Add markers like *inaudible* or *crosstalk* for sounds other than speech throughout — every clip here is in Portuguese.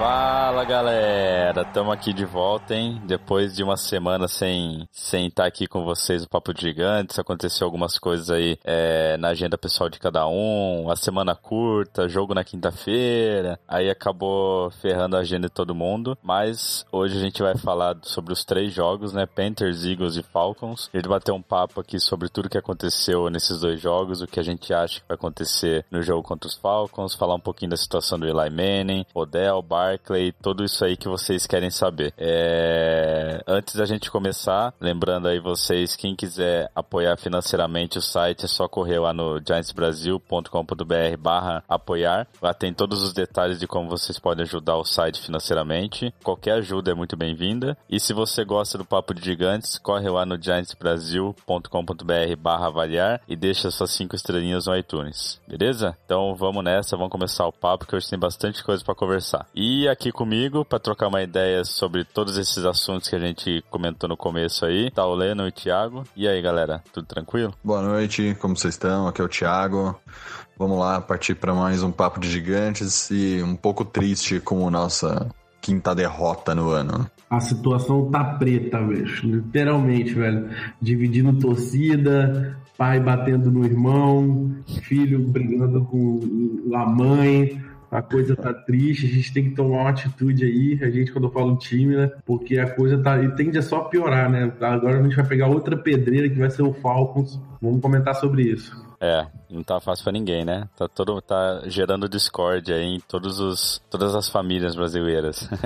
Fala galera, estamos aqui de volta, hein? Depois de uma semana sem sem estar aqui com vocês no Papo de Gigantes, aconteceu algumas coisas aí é, na agenda pessoal de cada um, a semana curta, jogo na quinta-feira, aí acabou ferrando a agenda de todo mundo. Mas hoje a gente vai falar sobre os três jogos, né? Panthers, Eagles e Falcons. A gente vai bater um papo aqui sobre tudo que aconteceu nesses dois jogos, o que a gente acha que vai acontecer no jogo contra os Falcons, falar um pouquinho da situação do Eli Manning, Odell, Bar Barclay, tudo isso aí que vocês querem saber. É... Antes da gente começar, lembrando aí vocês, quem quiser apoiar financeiramente o site, é só correr lá no giantsbrasil.com.br barra apoiar. Lá tem todos os detalhes de como vocês podem ajudar o site financeiramente. Qualquer ajuda é muito bem-vinda. E se você gosta do Papo de Gigantes, corre lá no giantsbrasil.com.br barra avaliar e deixa suas cinco estrelinhas no iTunes. Beleza? Então vamos nessa, vamos começar o papo que hoje tem bastante coisa para conversar. E aqui comigo para trocar uma ideia sobre todos esses assuntos que a gente comentou no começo aí. Tá o Leno e o Thiago. E aí, galera, tudo tranquilo? Boa noite, como vocês estão? Aqui é o Thiago. Vamos lá partir para mais um papo de gigantes e um pouco triste com a nossa quinta derrota no ano. A situação tá preta, velho. Literalmente, velho. Dividindo torcida, pai batendo no irmão, filho brigando com a mãe a coisa tá triste, a gente tem que tomar uma atitude aí, a gente quando eu falo time, né? Porque a coisa tá e tende a só piorar, né? Agora a gente vai pegar outra pedreira que vai ser o Falcons. Vamos comentar sobre isso. É, não tá fácil para ninguém, né? Tá todo tá gerando discórdia aí em todos os todas as famílias brasileiras. *laughs*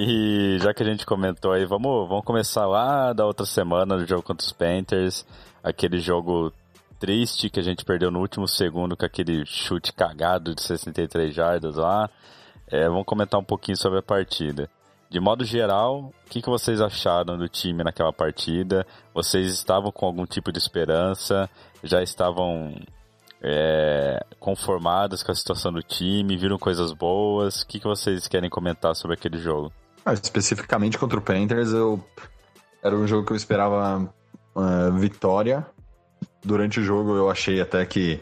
E já que a gente comentou aí, vamos, vamos começar lá da outra semana do jogo contra os Panthers. Aquele jogo triste que a gente perdeu no último segundo com aquele chute cagado de 63 jardas lá. É, vamos comentar um pouquinho sobre a partida. De modo geral, o que, que vocês acharam do time naquela partida? Vocês estavam com algum tipo de esperança? Já estavam é, conformados com a situação do time? Viram coisas boas? O que, que vocês querem comentar sobre aquele jogo? Ah, especificamente contra o Panthers, eu era um jogo que eu esperava uh, vitória. Durante o jogo eu achei até que,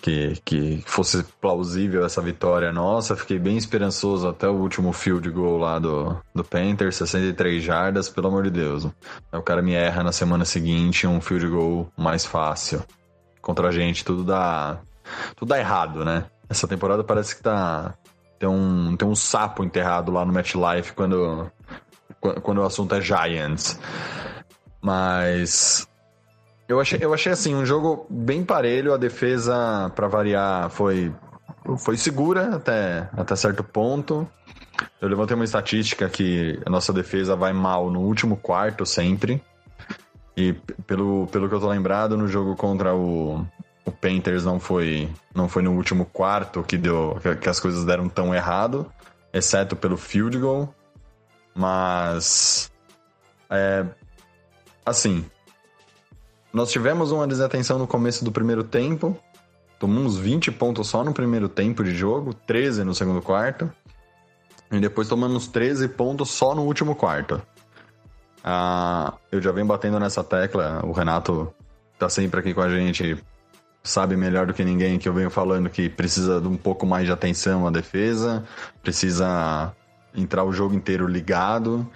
que, que fosse plausível essa vitória nossa. Fiquei bem esperançoso até o último field goal lá do, do Panthers, 63 jardas, pelo amor de Deus. O cara me erra na semana seguinte um field goal mais fácil. Contra a gente, tudo dá, tudo dá errado, né? Essa temporada parece que tá, tem um, tem um sapo enterrado lá no MetLife quando, quando o assunto é Giants. Mas eu achei, eu achei assim, um jogo bem parelho, a defesa, para variar, foi, foi segura até, até certo ponto. Eu levantei uma estatística que a nossa defesa vai mal no último quarto sempre. E pelo, pelo que eu tô lembrado, no jogo contra o, o Panthers não foi, não foi no último quarto que, deu, que as coisas deram tão errado, exceto pelo field goal. Mas. É, assim. Nós tivemos uma desatenção no começo do primeiro tempo. Tomamos 20 pontos só no primeiro tempo de jogo, 13 no segundo quarto. E depois tomamos 13 pontos só no último quarto. Ah, eu já venho batendo nessa tecla. O Renato tá sempre aqui com a gente, sabe melhor do que ninguém que eu venho falando que precisa de um pouco mais de atenção à defesa, precisa entrar o jogo inteiro ligado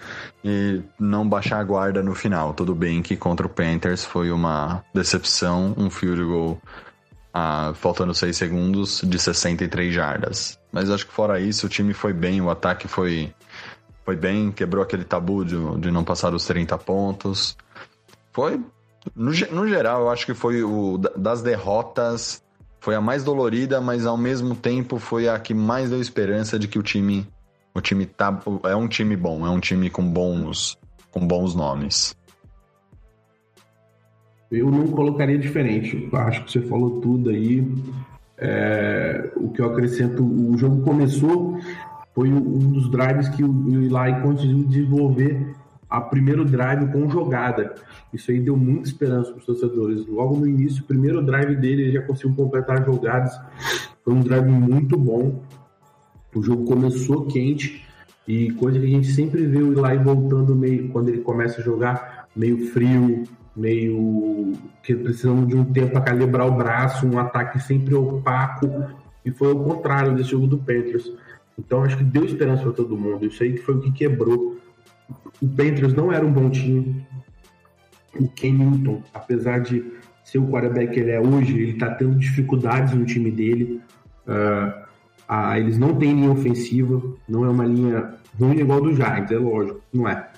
e não baixar a guarda no final. Tudo bem que contra o Panthers foi uma decepção, um field goal ah, faltando 6 segundos de 63 jardas. Mas acho que fora isso, o time foi bem, o ataque foi, foi bem, quebrou aquele tabu de, de não passar os 30 pontos. Foi, no, no geral, eu acho que foi o das derrotas, foi a mais dolorida, mas ao mesmo tempo foi a que mais deu esperança de que o time o time tá é um time bom, é um time com bons com bons nomes. Eu não colocaria diferente. Acho que você falou tudo aí. É, o que eu acrescento, o jogo começou, foi um dos drives que o Eli conseguiu desenvolver a primeiro drive com jogada. Isso aí deu muita esperança para os torcedores. Logo no início, o primeiro drive dele, ele já conseguiu completar jogadas. Foi um drive muito bom. O jogo começou quente e coisa que a gente sempre vê o Eli voltando meio quando ele começa a jogar meio frio, meio que precisando de um tempo para calibrar o braço, um ataque sempre opaco e foi o contrário desse jogo do Panthers. Então acho que deu esperança para todo mundo. Isso aí que foi o que quebrou. O Panthers não era um bom time. O Ken Newton, apesar de ser o quarterback que ele é hoje, ele está tendo dificuldades no time dele. Uh, uh, eles não têm linha ofensiva, não é uma linha ruim igual do Giants, é lógico, não é.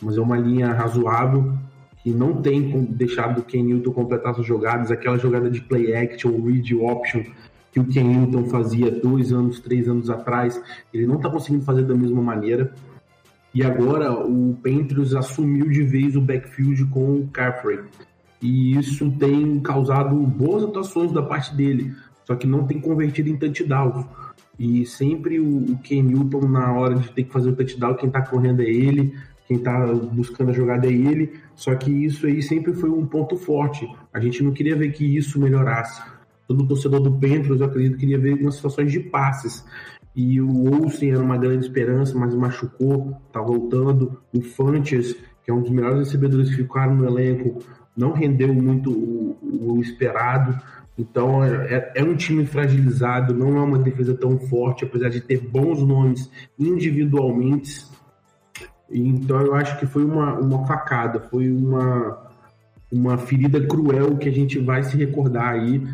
Mas é uma linha razoável que não tem deixado o Ken Newton completar suas jogadas, aquela jogada de play action, read option que o Ken Newton fazia dois anos, três anos atrás, ele não está conseguindo fazer da mesma maneira. E agora o Panthers assumiu de vez o backfield com o Carfrey. E isso tem causado boas atuações da parte dele, só que não tem convertido em touchdowns. E sempre o, o Ken Newton, na hora de ter que fazer o touchdown, quem tá correndo é ele, quem tá buscando a jogada é ele. Só que isso aí sempre foi um ponto forte. A gente não queria ver que isso melhorasse. Todo torcedor do Panthers, eu acredito, queria ver algumas situações de passes e o Olsen era uma grande esperança, mas machucou, tá voltando. O Fanches, que é um dos melhores recebedores que ficaram no elenco, não rendeu muito o, o esperado. Então é, é, um time fragilizado, não é uma defesa tão forte, apesar de ter bons nomes individualmente. Então eu acho que foi uma, uma facada, foi uma, uma ferida cruel que a gente vai se recordar aí.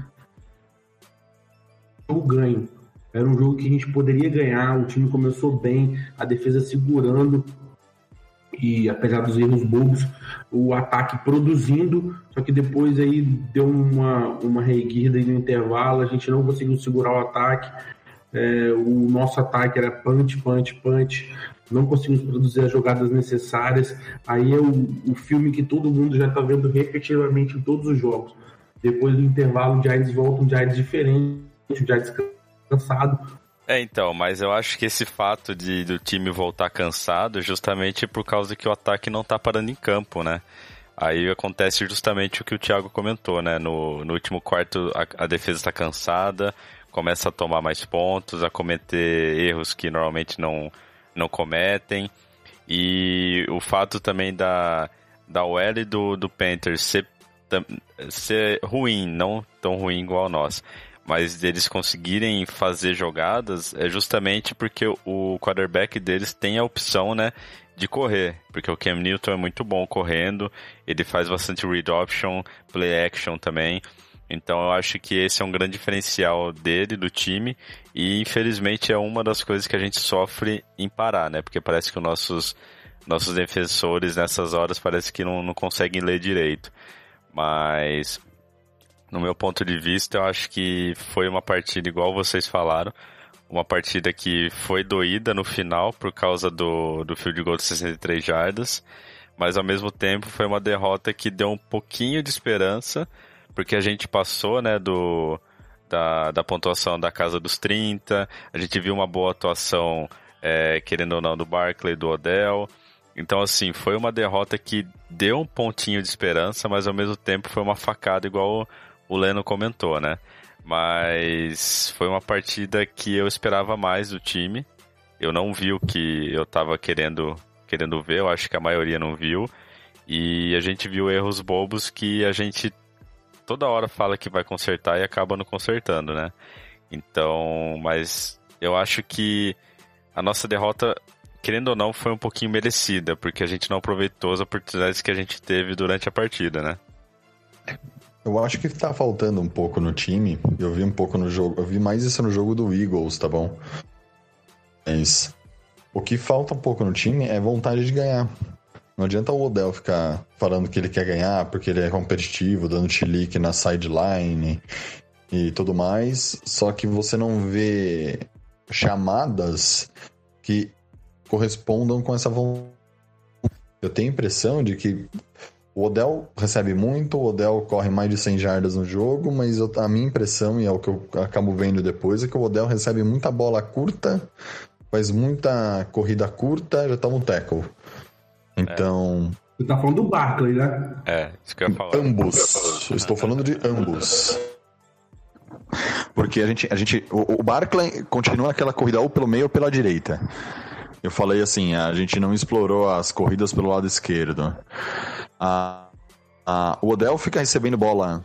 O ganho. Era um jogo que a gente poderia ganhar, o time começou bem, a defesa segurando e apesar dos erros bobos, o ataque produzindo, só que depois aí deu uma, uma reguida no intervalo, a gente não conseguiu segurar o ataque, é, o nosso ataque era punch, punch, punch, não conseguimos produzir as jogadas necessárias, aí é o, o filme que todo mundo já está vendo repetitivamente em todos os jogos. Depois do intervalo, o Giants volta, um Giants diferente, o Giants cansado. É, então, mas eu acho que esse fato de do time voltar cansado justamente por causa que o ataque não tá parando em campo, né? Aí acontece justamente o que o Thiago comentou, né? No, no último quarto a, a defesa está cansada, começa a tomar mais pontos, a cometer erros que normalmente não, não cometem. E o fato também da, da OL do, do Panthers ser, ser ruim, não tão ruim igual nós mas deles conseguirem fazer jogadas é justamente porque o quarterback deles tem a opção, né, de correr, porque o Cam Newton é muito bom correndo, ele faz bastante read option, play action também. Então eu acho que esse é um grande diferencial dele, do time, e infelizmente é uma das coisas que a gente sofre em parar, né? Porque parece que os nossos, nossos defensores nessas horas parece que não, não conseguem ler direito. Mas no meu ponto de vista, eu acho que foi uma partida igual vocês falaram. Uma partida que foi doída no final por causa do, do field goal de 63 jardas. Mas ao mesmo tempo foi uma derrota que deu um pouquinho de esperança. Porque a gente passou, né, do, da, da pontuação da casa dos 30. A gente viu uma boa atuação, é, querendo ou não, do Barkley, do Odell. Então, assim, foi uma derrota que deu um pontinho de esperança, mas ao mesmo tempo foi uma facada igual o Leno comentou, né? Mas foi uma partida que eu esperava mais do time. Eu não vi o que eu tava querendo, querendo ver, eu acho que a maioria não viu. E a gente viu erros bobos que a gente toda hora fala que vai consertar e acaba não consertando, né? Então, mas eu acho que a nossa derrota, querendo ou não, foi um pouquinho merecida, porque a gente não aproveitou as oportunidades que a gente teve durante a partida, né? Eu acho que tá faltando um pouco no time. Eu vi um pouco no jogo. Eu vi mais isso no jogo do Eagles, tá bom? Mas o que falta um pouco no time é vontade de ganhar. Não adianta o Odell ficar falando que ele quer ganhar porque ele é competitivo, dando chilique na sideline e tudo mais. Só que você não vê chamadas que correspondam com essa vontade. Eu tenho a impressão de que O Odell recebe muito, o Odell corre mais de 100 jardas no jogo, mas eu- a minha impressão, e é o que eu acabo vendo depois, é que o Odell recebe muita bola curta, faz muita corrida curta, já toma um tackle. Então, Você tá falando do Barkley, né? É, isso que eu ia falar. ambos. Eu estou falando de ambos. Porque a gente, a gente o, o Barkley continua aquela corrida ou pelo meio ou pela direita. Eu falei assim, a gente não explorou as corridas pelo lado esquerdo. A, a- o Odell fica recebendo bola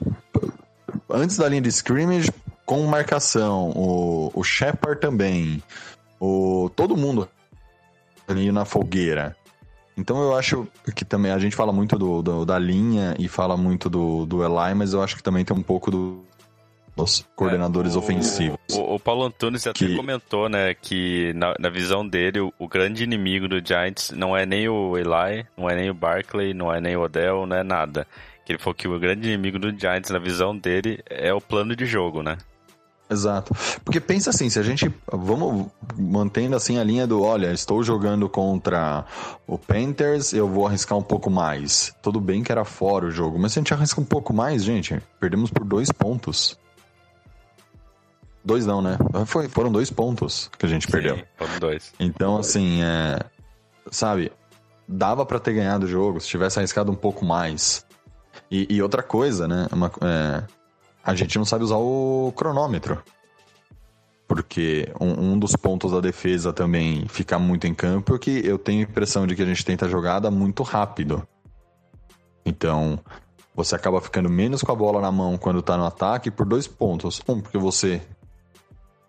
antes da linha de scrimmage com marcação. O, o Shepard também. O, todo mundo ali na fogueira. Então eu acho que também a gente fala muito do, do- da linha e fala muito do, do Eli, mas eu acho que também tem um pouco do- dos coordenadores É, o- ofensivos. O, o Paulo Antunes até Que- comentou, né, que na, na visão dele, o, o grande inimigo do Giants não é nem o Eli, não é nem o Barkley, não é nem o Odell, não é nada. Que ele falou que o grande inimigo do Giants, na visão dele, é o plano de jogo, né? Exato. Porque pensa assim, se a gente. Vamos mantendo assim a linha do: olha, estou jogando contra o Panthers, eu vou arriscar um pouco mais. Tudo bem que era fora o jogo, mas se a gente arrisca um pouco mais, gente, perdemos por dois pontos. Dois não, né? Foi, foram dois pontos que a gente perdeu. Sim, foram dois. Então, assim, é, sabe, dava pra ter ganhado o jogo se tivesse arriscado um pouco mais. E, e outra coisa, né? uma- é, a gente não sabe usar o cronômetro. Porque um, um dos pontos da defesa também fica muito em campo é que eu tenho a impressão de que a gente tenta a jogada muito rápido. Então, você acaba ficando menos com a bola na mão quando tá no ataque por dois pontos. Um, porque você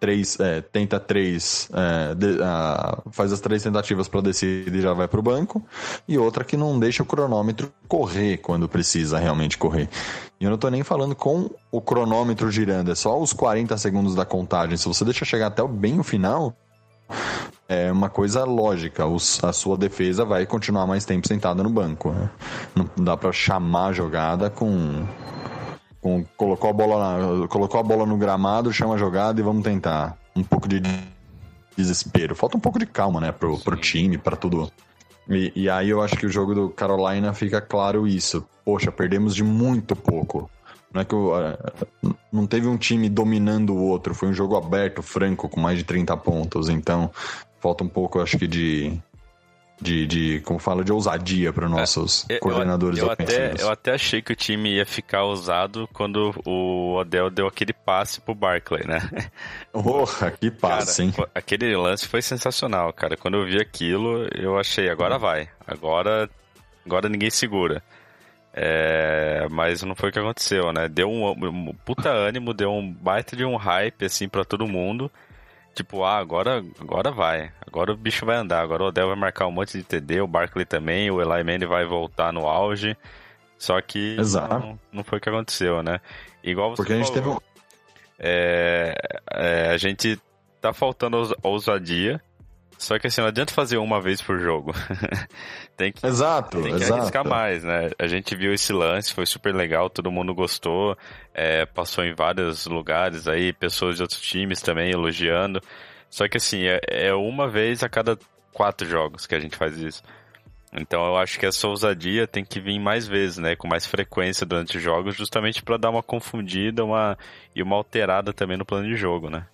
três, é, tenta três, é, de- ah, faz as três tentativas para decidir e já vai pro banco, e outra que não deixa o cronômetro correr quando precisa realmente correr. E eu não tô nem falando com o cronômetro girando, é só os 40 segundos da contagem. Se você deixa chegar até o- bem o final, é uma coisa lógica. Os- a sua defesa vai continuar mais tempo sentada no banco. né? Não dá para chamar a jogada com com- colocou a bola na- colocou a bola no gramado, chama a jogada e vamos tentar. Um pouco de desespero. Falta um pouco de calma, né, pro, pro time, para tudo. E, e aí eu acho que o jogo do Carolina fica claro isso. Poxa, perdemos de muito pouco. Não é que eh, não teve um time dominando o outro, foi um jogo aberto, franco, com mais de 30 pontos. Então, falta um pouco, acho que, de. De, de como fala, de ousadia para nossos Eu- coordenadores eu, eu até, eu até achei que o time ia ficar ousado quando o Odell deu aquele passe pro Barkley, né? *laughs* Porra, que passe, hein? Cara, aquele lance foi sensacional, cara. Quando eu vi aquilo, eu achei, agora vai. Agora, agora ninguém segura. É, mas não foi o que aconteceu, né? Deu um, um puta ânimo, deu um baita de um hype, assim, pra todo mundo. Tipo, ah, agora, agora vai. Agora o bicho vai andar. Agora o Odell vai marcar um monte de TD, o Barkley também, o Eli Manning vai voltar no auge. Só que não, não foi o que aconteceu, né? Igual você Porque a gente teve falou, um. é, é, a gente tá faltando ous- ousadia. Só que assim, não adianta fazer uma vez por jogo. *laughs* tem que, Exato, tem que exato. arriscar mais, né? A gente viu esse lance, foi super legal, todo mundo gostou. é, passou em vários lugares aí, pessoas de outros times também elogiando. Só que assim, é, é uma vez a cada quatro jogos que a gente faz isso. Então eu acho que essa ousadia tem que vir mais vezes, né? Com mais frequência durante os jogos, justamente para dar uma confundida uma, e uma alterada também no plano de jogo, né?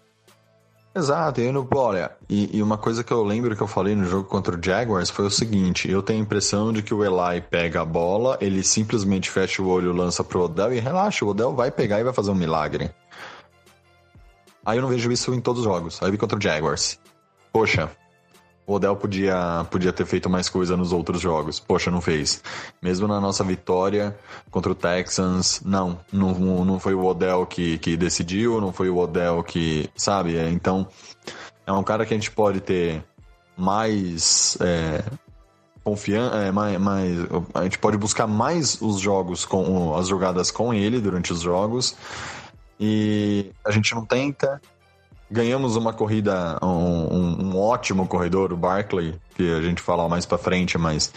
Exato, e, no, olha, e, e uma coisa que eu lembro que eu falei no jogo contra o Jaguars foi o seguinte: eu tenho a impressão de que o Eli pega a bola, ele simplesmente fecha o olho, lança pro Odell e relaxa, o Odell vai pegar e vai fazer um milagre. Aí eu não vejo isso em todos os jogos. Aí eu vi contra o Jaguars. Poxa, o Odell podia, podia ter feito mais coisa nos outros jogos. Poxa, não fez. Mesmo na nossa vitória contra o Texans, não. Não, não foi o Odell que, que decidiu, não foi o Odell que. Sabe? É, Então, é um cara que a gente pode ter mais. É, confiança, é, mais, mais, a gente pode buscar mais os jogos com as jogadas com ele durante os jogos e a gente não tenta ganhamos uma corrida, um, um- um ótimo corredor, o Barkley, que a gente fala mais pra frente, mas.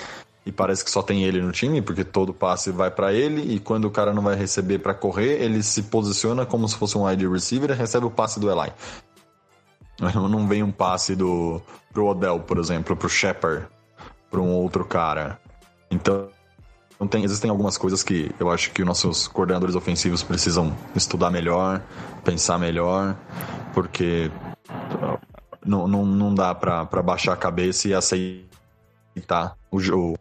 E parece que só tem ele no time, porque todo passe vai pra ele, e quando o cara não vai receber pra correr, ele se posiciona como se fosse um wide receiver e recebe o passe do Eli. Não vem um passe do pro Odell, por exemplo, pro Shepard, pra um outro cara. Então tem, existem algumas coisas que eu acho que os nossos coordenadores ofensivos precisam estudar melhor, pensar melhor, porque não, não, não dá para baixar a cabeça e aceitar o, o,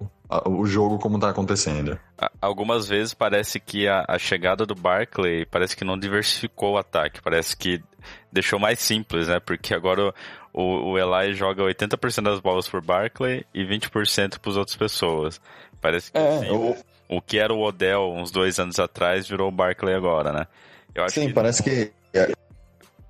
o jogo como tá acontecendo. Algumas vezes parece que a, a, chegada do Barclay parece que não diversificou o ataque, parece que deixou mais simples, né? Porque agora o, o Eli joga 80% das bolas por Barclay e 20% para as outras pessoas. Parece que é, assim, o... o que era o Odell uns dois anos atrás virou o Barkley agora, né? Eu acho Sim, que parece não... que.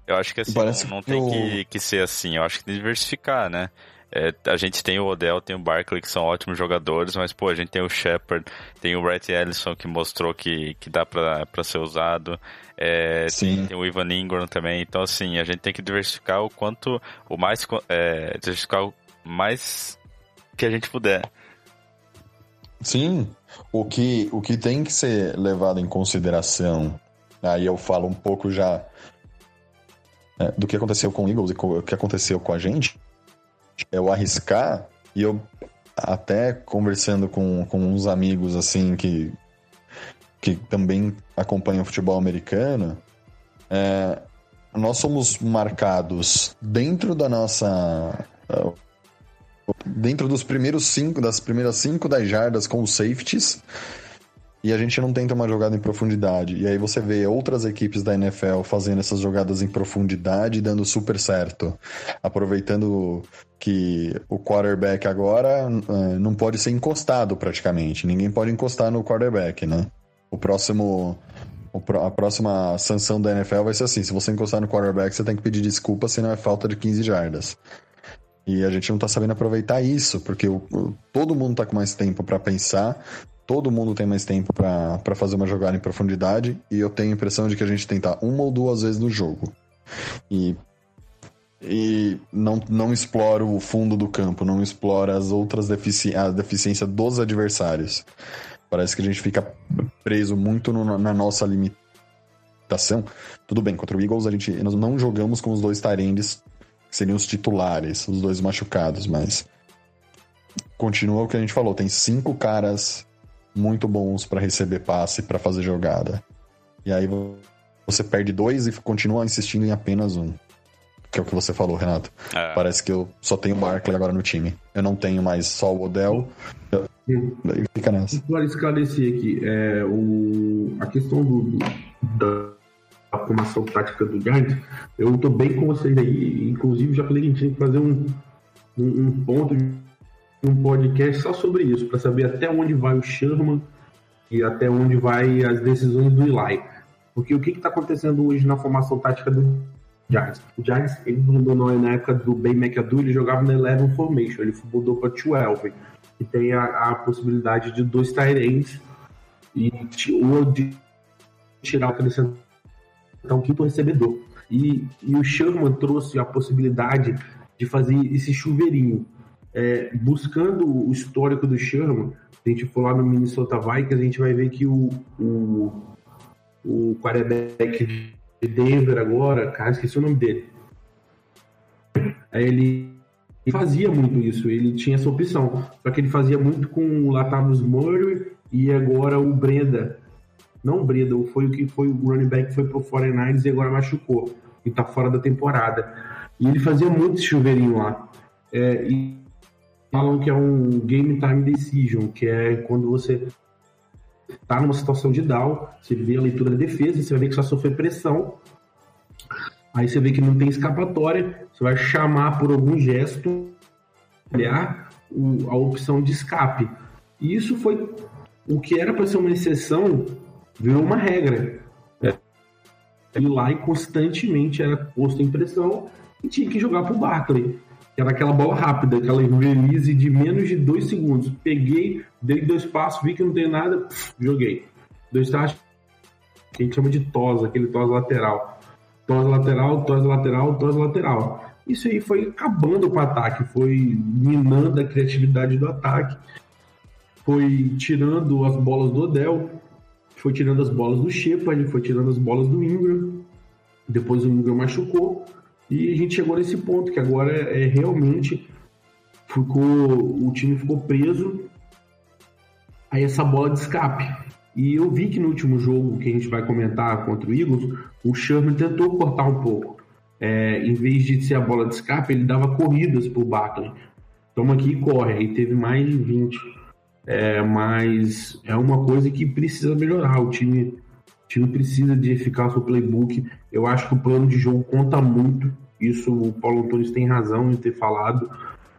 Eu acho que assim, parece não, não que tem eu... que, que ser assim. Eu acho que tem que diversificar, né? É, a gente tem o Odell, tem o Barkley, que são ótimos jogadores, mas, pô, a gente tem o Shepard, tem o Brett Ellison, que mostrou que, que dá pra, pra ser usado. É, tem, tem, o Ivan Ingram também. Então, assim, a gente tem que diversificar o quanto, o mais, é, diversificar o mais que a gente puder. Sim, o que, o que tem que ser levado em consideração, aí eu falo um pouco já é, do que aconteceu com o Eagles e o que aconteceu com a gente, é o arriscar, e eu até conversando com, com uns amigos assim que, que também acompanham o futebol americano, é, nós somos marcados dentro da nossa dentro dos primeiros cinco, das primeiras cinco das jardas com os safeties, e a gente não tenta uma jogada em profundidade. E aí você vê outras equipes da NFL fazendo essas jogadas em profundidade e dando super certo. Aproveitando que o quarterback agora uh, não pode ser encostado praticamente. Ninguém pode encostar no quarterback, né? O próximo. A próxima sanção da NFL vai ser assim: se você encostar no quarterback, você tem que pedir desculpa, senão é falta de 15 jardas. E a gente não tá sabendo aproveitar isso, porque o, todo mundo tá com mais tempo para pensar, todo mundo tem mais tempo para fazer uma jogada em profundidade, e eu tenho a impressão de que a gente tenta uma ou duas vezes no jogo. E, e não, não explora o fundo do campo, não explora as outras defici a deficiências dos adversários. Parece que a gente fica preso muito no, na nossa limitação. Tudo bem, contra o Eagles a gente, nós não jogamos com os dois Tyrands seriam os titulares, os dois machucados, mas continua o que a gente falou, tem cinco caras muito bons para receber passe, para fazer jogada. E aí você perde dois e continua insistindo em apenas um. Que é o que você falou, Renato. É. Parece que eu só tenho o Barkley agora no time. Eu não tenho mais só o Odell. Eu... Fica nessa. Para esclarecer aqui, é, o... a questão do, do da a formação tática do Giants, eu estou bem com vocês aí. Inclusive, já falei que a gente tem que fazer um, um, um ponto, um podcast só sobre isso, para saber até onde vai o Sherman e até onde vai as decisões do Eli. Porque o que está acontecendo hoje na formação tática do Giants? O Giants, ele mudou na época do Ben McAdoo, ele jogava na 11 Formation, ele mudou para 12, que tem a, a possibilidade de dois tight ends e ou de tirar então, quinto recebedor. E, e o Sherman trouxe a possibilidade de fazer esse chuveirinho. É, buscando o histórico do Sherman, a gente for lá no Minnesota Vikings, a gente vai ver que o, o, o quarterback de Denver agora, cara, esqueci o nome dele. Ele fazia muito isso, ele tinha essa opção. Só que ele fazia muito com o Latavius Murray e agora o Brenda, não o Breda, foi o que foi o running back que foi pro 49ers e agora machucou. E tá fora da temporada. E ele fazia muito chuveirinho lá. É, e falam que é um game time decision, que é quando você tá numa situação de down, você vê a leitura da defesa, você vai ver que só sofrer pressão, aí você vê que não tem escapatória, você vai chamar por algum gesto, olhar a opção de escape. E isso foi o que era para ser uma exceção, virou uma regra. É. E lá e constantemente era posto em pressão e tinha que jogar pro Barkley. Que era aquela bola rápida, aquela release de menos de dois segundos. Peguei, dei dois passos, vi que não tem nada, pff, joguei. Dois passos, que a gente chama de tos, aquele tos lateral. Tos lateral, tos lateral, tos lateral. Isso aí foi acabando com o ataque, foi minando a criatividade do ataque, foi tirando as bolas do Odell, foi tirando as bolas do Shepard, foi tirando as bolas do Ingram, depois o Ingram machucou, e a gente chegou nesse ponto que agora é, é realmente ficou o time ficou preso aí essa bola de escape. E eu vi que no último jogo que a gente vai comentar contra o Eagles, o Sherman tentou cortar um pouco. É, em vez de ser a bola de escape, ele dava corridas pro Barkley. Toma aqui e corre. Aí teve mais de 20. É, mas é uma coisa que precisa melhorar. O time, o time precisa de ficar seu playbook. Eu acho que o plano de jogo conta muito. Isso o Paulo Antunes tem razão em ter falado.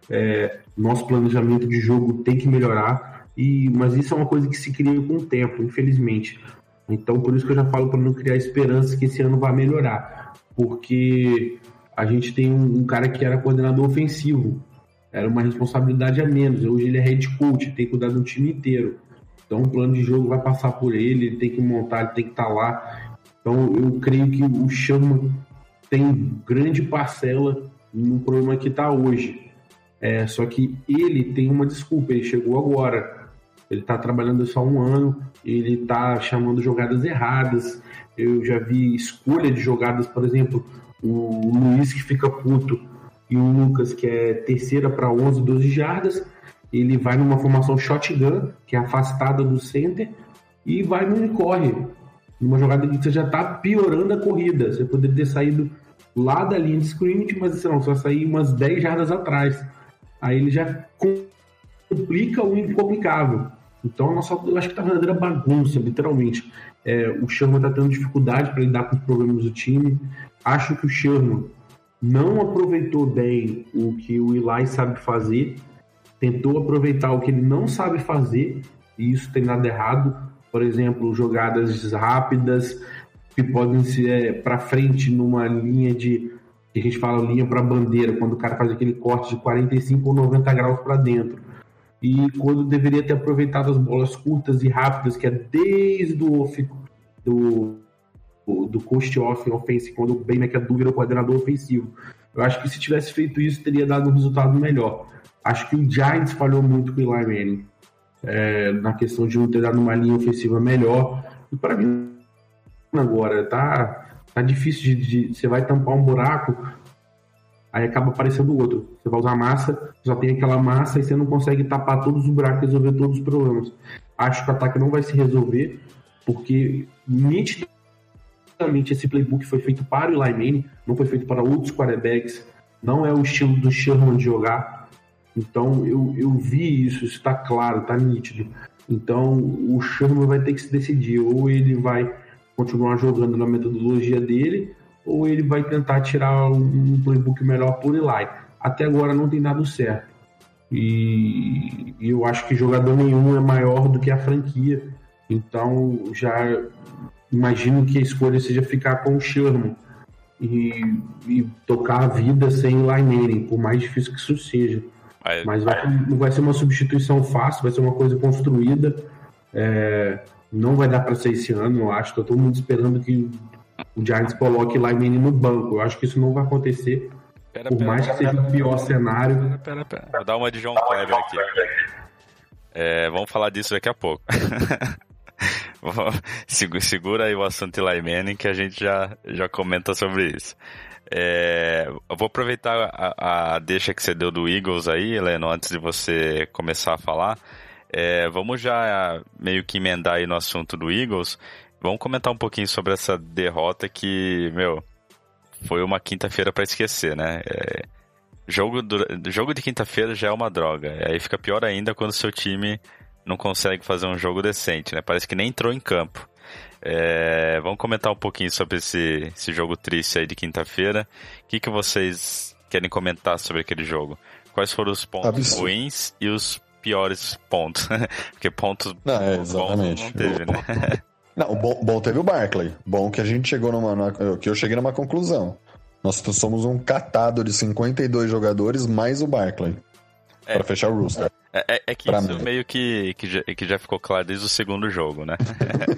É, nosso planejamento de jogo tem que melhorar. E, mas isso é uma coisa que se cria com o tempo, infelizmente. Então, por isso que eu já falo para não criar esperança que esse ano vai melhorar. Porque a gente tem um, cara que era coordenador ofensivo. Era uma responsabilidade a menos. Hoje ele é head coach, tem que cuidar do time inteiro. Então, o plano de jogo vai passar por ele, ele tem que montar, ele tem que estar tá lá. Então, eu creio que o Chama tem grande parcela no problema que está hoje. É, só que ele tem uma desculpa, ele chegou agora. Ele está trabalhando só um ano, ele está chamando jogadas erradas. Eu já vi escolha de jogadas, por exemplo, o Luiz que fica puto e o Lucas que é terceira para 11, 12 jardas. Ele vai numa formação shotgun, que é afastada do center, e vai no corre. Numa jogada que você já está piorando a corrida. Você poderia ter saído lá da linha de scrimmage, mas não, vai sair umas 10 jardas atrás. Aí ele já complica o incomplicável. Então, nossa, eu acho que tá uma verdadeira bagunça, literalmente. É, o Sherman tá tendo dificuldade para lidar com os problemas do time. Acho que o Sherman não aproveitou bem o que o Eli sabe fazer, tentou aproveitar o que ele não sabe fazer, e isso tem dado errado. Por exemplo, jogadas rápidas que podem ser é, para frente numa linha de que a gente fala linha para bandeira, quando o cara faz aquele corte de 45 ou 90 graus para dentro e quando deveria ter aproveitado as bolas curtas e rápidas, que é desde o do, do, coast off offense, quando o Ben McAdoo virou coordenador ofensivo. Eu acho que se tivesse feito isso, teria dado um resultado melhor. Acho que o Giants falhou muito com o Eli Manning é, na questão de não ter dado uma linha ofensiva melhor. E para mim, agora, tá, tá difícil de, de. Você vai tampar um buraco aí acaba aparecendo o outro. Você vai usar massa, já tem aquela massa e você não consegue tapar todos os buracos resolver todos os problemas. Acho que o ataque não vai se resolver, porque nitidamente esse playbook foi feito para o Manning, não foi feito para outros quarterbacks, não é o estilo do Sherman de jogar. Então eu, eu vi isso, isso está claro, está nítido. Então o Sherman vai ter que se decidir, ou ele vai continuar jogando na metodologia dele, ou ele vai tentar tirar um playbook melhor por Eli. Até agora não tem dado certo. E, e eu acho que jogador nenhum é maior do que a franquia. Então já imagino que a escolha seja ficar com o Sherman e, e tocar a vida sem Manning, por mais difícil que isso seja. Mas, Mas vai, não vai ser uma substituição fácil, vai ser uma coisa construída. É, não vai dar para ser esse ano, eu acho. Tá todo mundo esperando que o Giants coloque Manning no banco. Eu acho que isso não vai acontecer. Pera, por pera, mais pera, que seja o pior cenário. Pera, pera, Vou dar uma de John Kleber aqui. É, vamos falar disso daqui a pouco. *laughs* *laughs* Segura aí o assunto Eli Manning que a gente já, já comenta sobre isso. É, eu vou aproveitar a, a, deixa que você deu do Eagles aí, Heleno, antes de você começar a falar. É, vamos já meio que emendar aí no assunto do Eagles Vamos comentar um pouquinho sobre essa derrota que, meu, foi uma quinta-feira para esquecer, né? É, jogo, do, jogo de quinta-feira já é uma droga. Aí fica pior ainda quando seu time não consegue fazer um jogo decente, né? Parece que nem entrou em campo. É, vamos comentar um pouquinho sobre esse, esse jogo triste aí de quinta-feira. O que, que vocês querem comentar sobre aquele jogo? Quais foram os pontos Absurdo. ruins e os piores pontos? *laughs* Porque pontos não, é, bons não teve, né? *laughs* Não, bom, bom teve o Barclay. Bom que a gente chegou numa, numa. que eu cheguei numa conclusão. Nós somos um catado de 52 jogadores mais o Barclay. É, para fechar o roster. É, é, é que pra isso mim. meio que, que já, que, já, ficou claro desde o segundo jogo, né?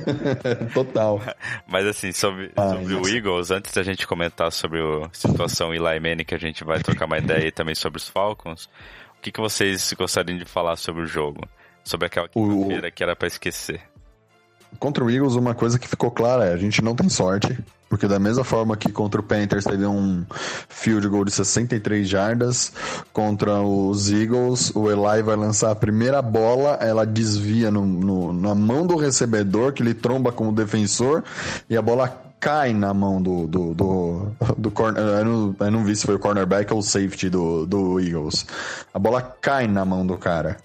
*laughs* Total. Mas assim, sobre, ah, sobre o Eagles, antes da gente comentar sobre a situação Eli Manning, que a gente vai trocar uma ideia e também sobre os Falcons, o que, que vocês gostariam de falar sobre o jogo? Sobre aquela quinta-feira que era para esquecer. Contra o Eagles, uma coisa que ficou clara é a gente não tem sorte. Porque da mesma forma que contra o Panthers teve um field goal de 63 jardas, contra os Eagles, o Eli vai lançar a primeira bola, ela desvia no, no, na mão do recebedor, que ele tromba com o defensor, e a bola cai na mão do. do, do, do corner, eu, não, eu não vi se foi o cornerback ou o safety do, do Eagles. A bola cai na mão do cara.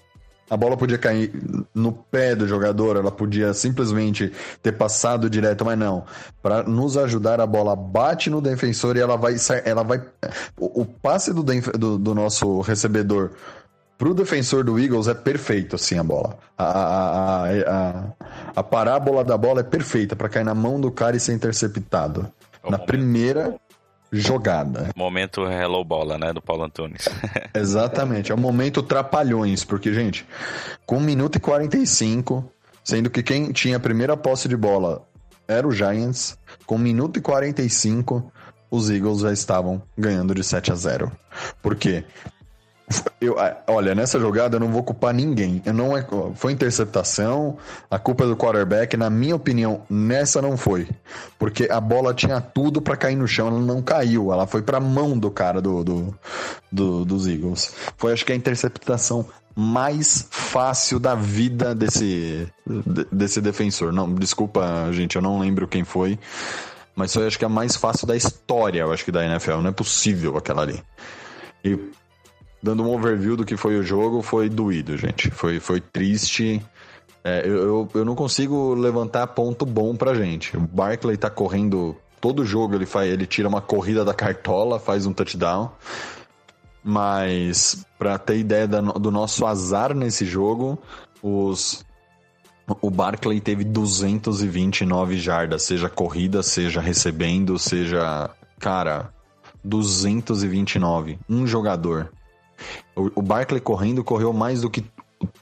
A bola podia cair no pé do jogador, ela podia simplesmente ter passado direto, mas não. Para nos ajudar, a bola bate no defensor e ela vai. Ela vai o, o passe do, do, do nosso recebedor pro defensor do Eagles é perfeito, assim, a bola. A, a, a, a, parábola da bola é perfeita para cair na mão do cara e ser interceptado. É na primeira jogada. Momento hello bola, né, do Paulo Antunes. *laughs* Exatamente, é o momento trapalhões, porque, gente, com 1 minuto e 45, sendo que quem tinha a primeira posse de bola era o Giants, com 1 minuto e 45, os Eagles já estavam ganhando de 7 a 0. Por quê? Eu, olha, nessa jogada eu não vou culpar ninguém. Eu não é, foi interceptação, a culpa é do quarterback. Na minha opinião, nessa não foi. Porque a bola tinha tudo para cair no chão, ela não caiu. Ela foi pra mão do cara do, do, do, dos Eagles. Foi, acho que, a interceptação mais fácil da vida desse, desse defensor. Não, desculpa, gente, eu não lembro quem foi. Mas foi, acho que, a mais fácil da história, eu acho que, da NFL. Não é possível aquela ali. E dando um overview do que foi o jogo, foi doído, gente. Foi, foi triste. É, eu, eu não consigo levantar ponto bom pra gente. O Barkley tá correndo todo jogo, ele, faz, ele tira uma corrida da cartola, faz um touchdown. Mas, pra ter ideia do nosso azar nesse jogo, os, o Barkley teve 229 jardas, seja corrida, seja recebendo, seja. Cara, 229. Um jogador. O, Barkley correndo correu mais do que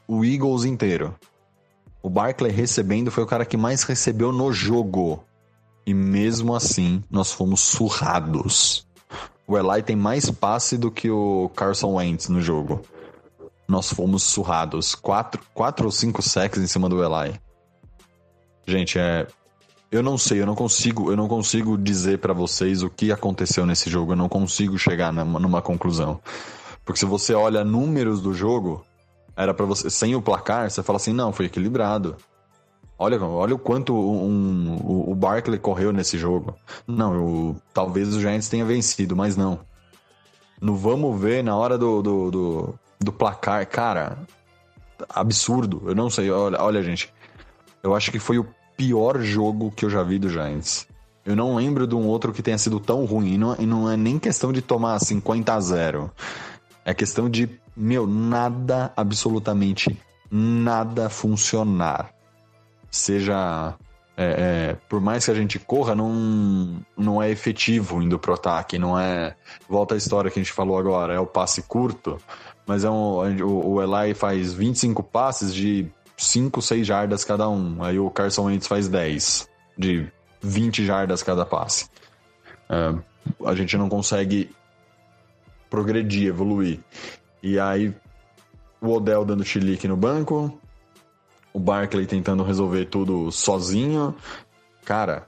o Eagles inteiro. O Barkley recebendo foi o cara que mais recebeu no jogo. E mesmo assim, nós fomos surrados. O Eli tem mais passe do que o Carson Wentz no jogo. Nós fomos surrados. Quatro, quatro ou cinco sacks em cima do Eli. Gente, é. Eu não sei, eu não consigo, eu não consigo dizer para vocês o que aconteceu nesse jogo. Eu não consigo chegar numa, numa conclusão. Porque se você olha números do jogo, era para você. Sem o placar, você fala assim, não, foi equilibrado. Olha, olha o quanto um, o, o Barkley correu nesse jogo. Não, eu, talvez o Giants tenha vencido, mas não. No vamos ver, na hora do, do, do, do placar, cara, absurdo. Eu não sei, olha, olha, gente. Eu acho que foi o pior jogo que eu já vi do Giants. Eu não lembro de um outro que tenha sido tão ruim. E não, e não é nem questão de tomar 50 a 0. É questão de, meu, nada, absolutamente nada funcionar. Seja. É, é, por mais que a gente corra, não, não é efetivo indo pro ataque, não é. Volta à história que a gente falou agora, é o passe curto, mas é um, o, o Eli faz 25 passes de 5, 6 jardas cada um. Aí o Carson Wentz faz 10, de 20 jardas cada passe. É, a gente não consegue progredir, evoluir. E aí o Odell dando chilique no banco, o Barkley tentando resolver tudo sozinho. Cara,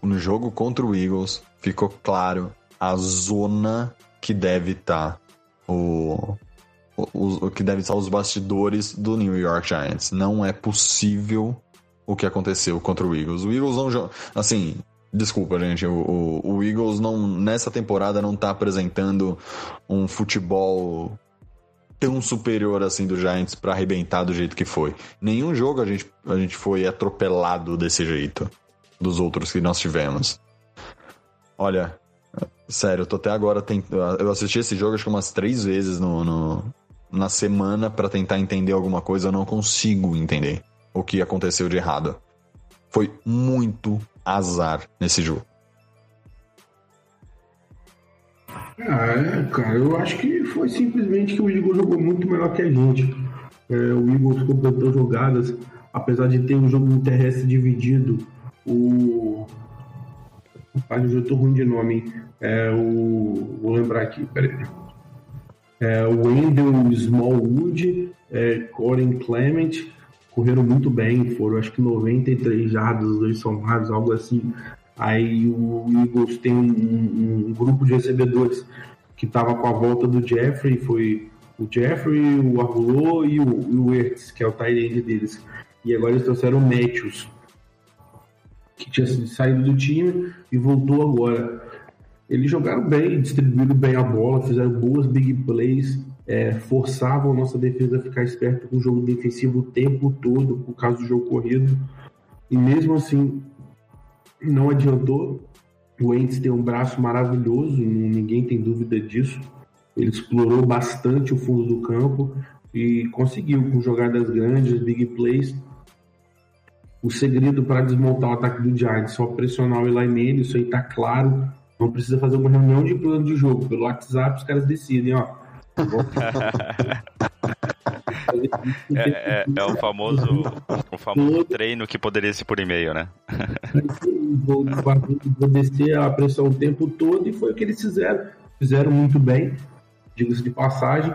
no jogo contra o Eagles ficou claro a zona que deve estar tá o, o, o, que deve estar os bastidores do New York Giants. Não é possível o que aconteceu contra o Eagles. O Eagles não assim, Desculpa, gente. O, o, o, Eagles não, nessa temporada não tá apresentando um futebol tão superior assim do Giants para arrebentar do jeito que foi. Nenhum jogo a gente, a gente foi atropelado desse jeito dos outros que nós tivemos. Olha, sério, eu tô até agora tentando. Eu assisti esse jogo acho que umas três vezes no, no na semana para tentar entender alguma coisa. Eu não consigo entender o que aconteceu de errado. Foi muito azar nesse jogo. Ah, é, cara, eu acho que foi simplesmente que o Eagles jogou muito melhor que a gente. É, o Eagles completou jogadas, apesar de ter um jogo terrestre dividido. O. Rapaz, eu tô ruim de nome. É o. Vou lembrar aqui, peraí. É, o Wendell Smallwood, é, Corey Clement, correram muito bem, foram acho que 93 jardas, os dois somados, algo assim. Aí o Eagles tem um, um, um grupo de recebedores que estava com a volta do Jeffrey, foi o Jeffrey, o Arvulô e o, e o Ertz, que é o tight deles. E agora eles trouxeram o Matthews, que tinha saído do time e voltou agora. Eles jogaram bem, distribuíram bem a bola, fizeram boas big plays, é, forçavam a nossa defesa a ficar esperto com o jogo defensivo o tempo todo, por causa do jogo corrido. E mesmo assim, não adiantou. O Ents tem um braço maravilhoso, ninguém tem dúvida disso. Ele explorou bastante o fundo do campo e conseguiu, com jogadas grandes, big plays. O segredo para desmontar o ataque do Giants é só pressionar o Eli Manning, isso aí tá claro. Não precisa fazer uma reunião de plano de jogo. Pelo WhatsApp, os caras decidem, ó. *laughs* é, é, é, o famoso, o famoso treino que poderia ser por e-mail, né? *laughs* vou, vou descer a pressão o tempo todo e foi o que eles fizeram. Fizeram muito bem, diga-se de passagem,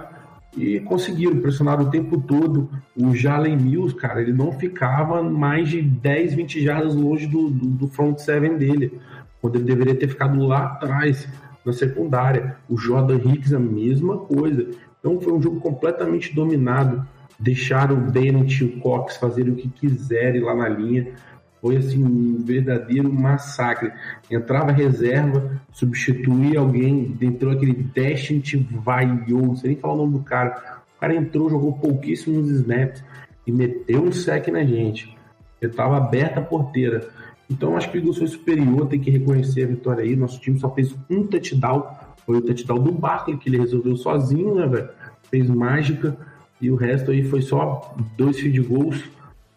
e conseguiram pressionar o tempo todo. O Jalen Mills, cara, ele não ficava mais de 10, 20 jardas longe do, do, do front seven dele, quando ele deveria ter ficado lá atrás, na secundária. O Jordan Hicks, a mesma coisa. Então foi um jogo completamente dominado. Deixaram o Bennett e o Cox fazerem o que quiserem lá na linha. Foi assim um verdadeiro massacre. Entrava reserva, substituía alguém, entrou aquele Destined Vaiou, não nem falar o nome do cara. O cara entrou, jogou pouquíssimos snaps e meteu um sec na gente. Ele tava aberta a porteira. Então acho que o Eagles foi superior, tem que reconhecer a vitória aí. Nosso time só fez um touchdown, foi o touchdown do Barkley, que ele resolveu sozinho, né, velho? Fez mágica. E o resto aí foi só dois field goals,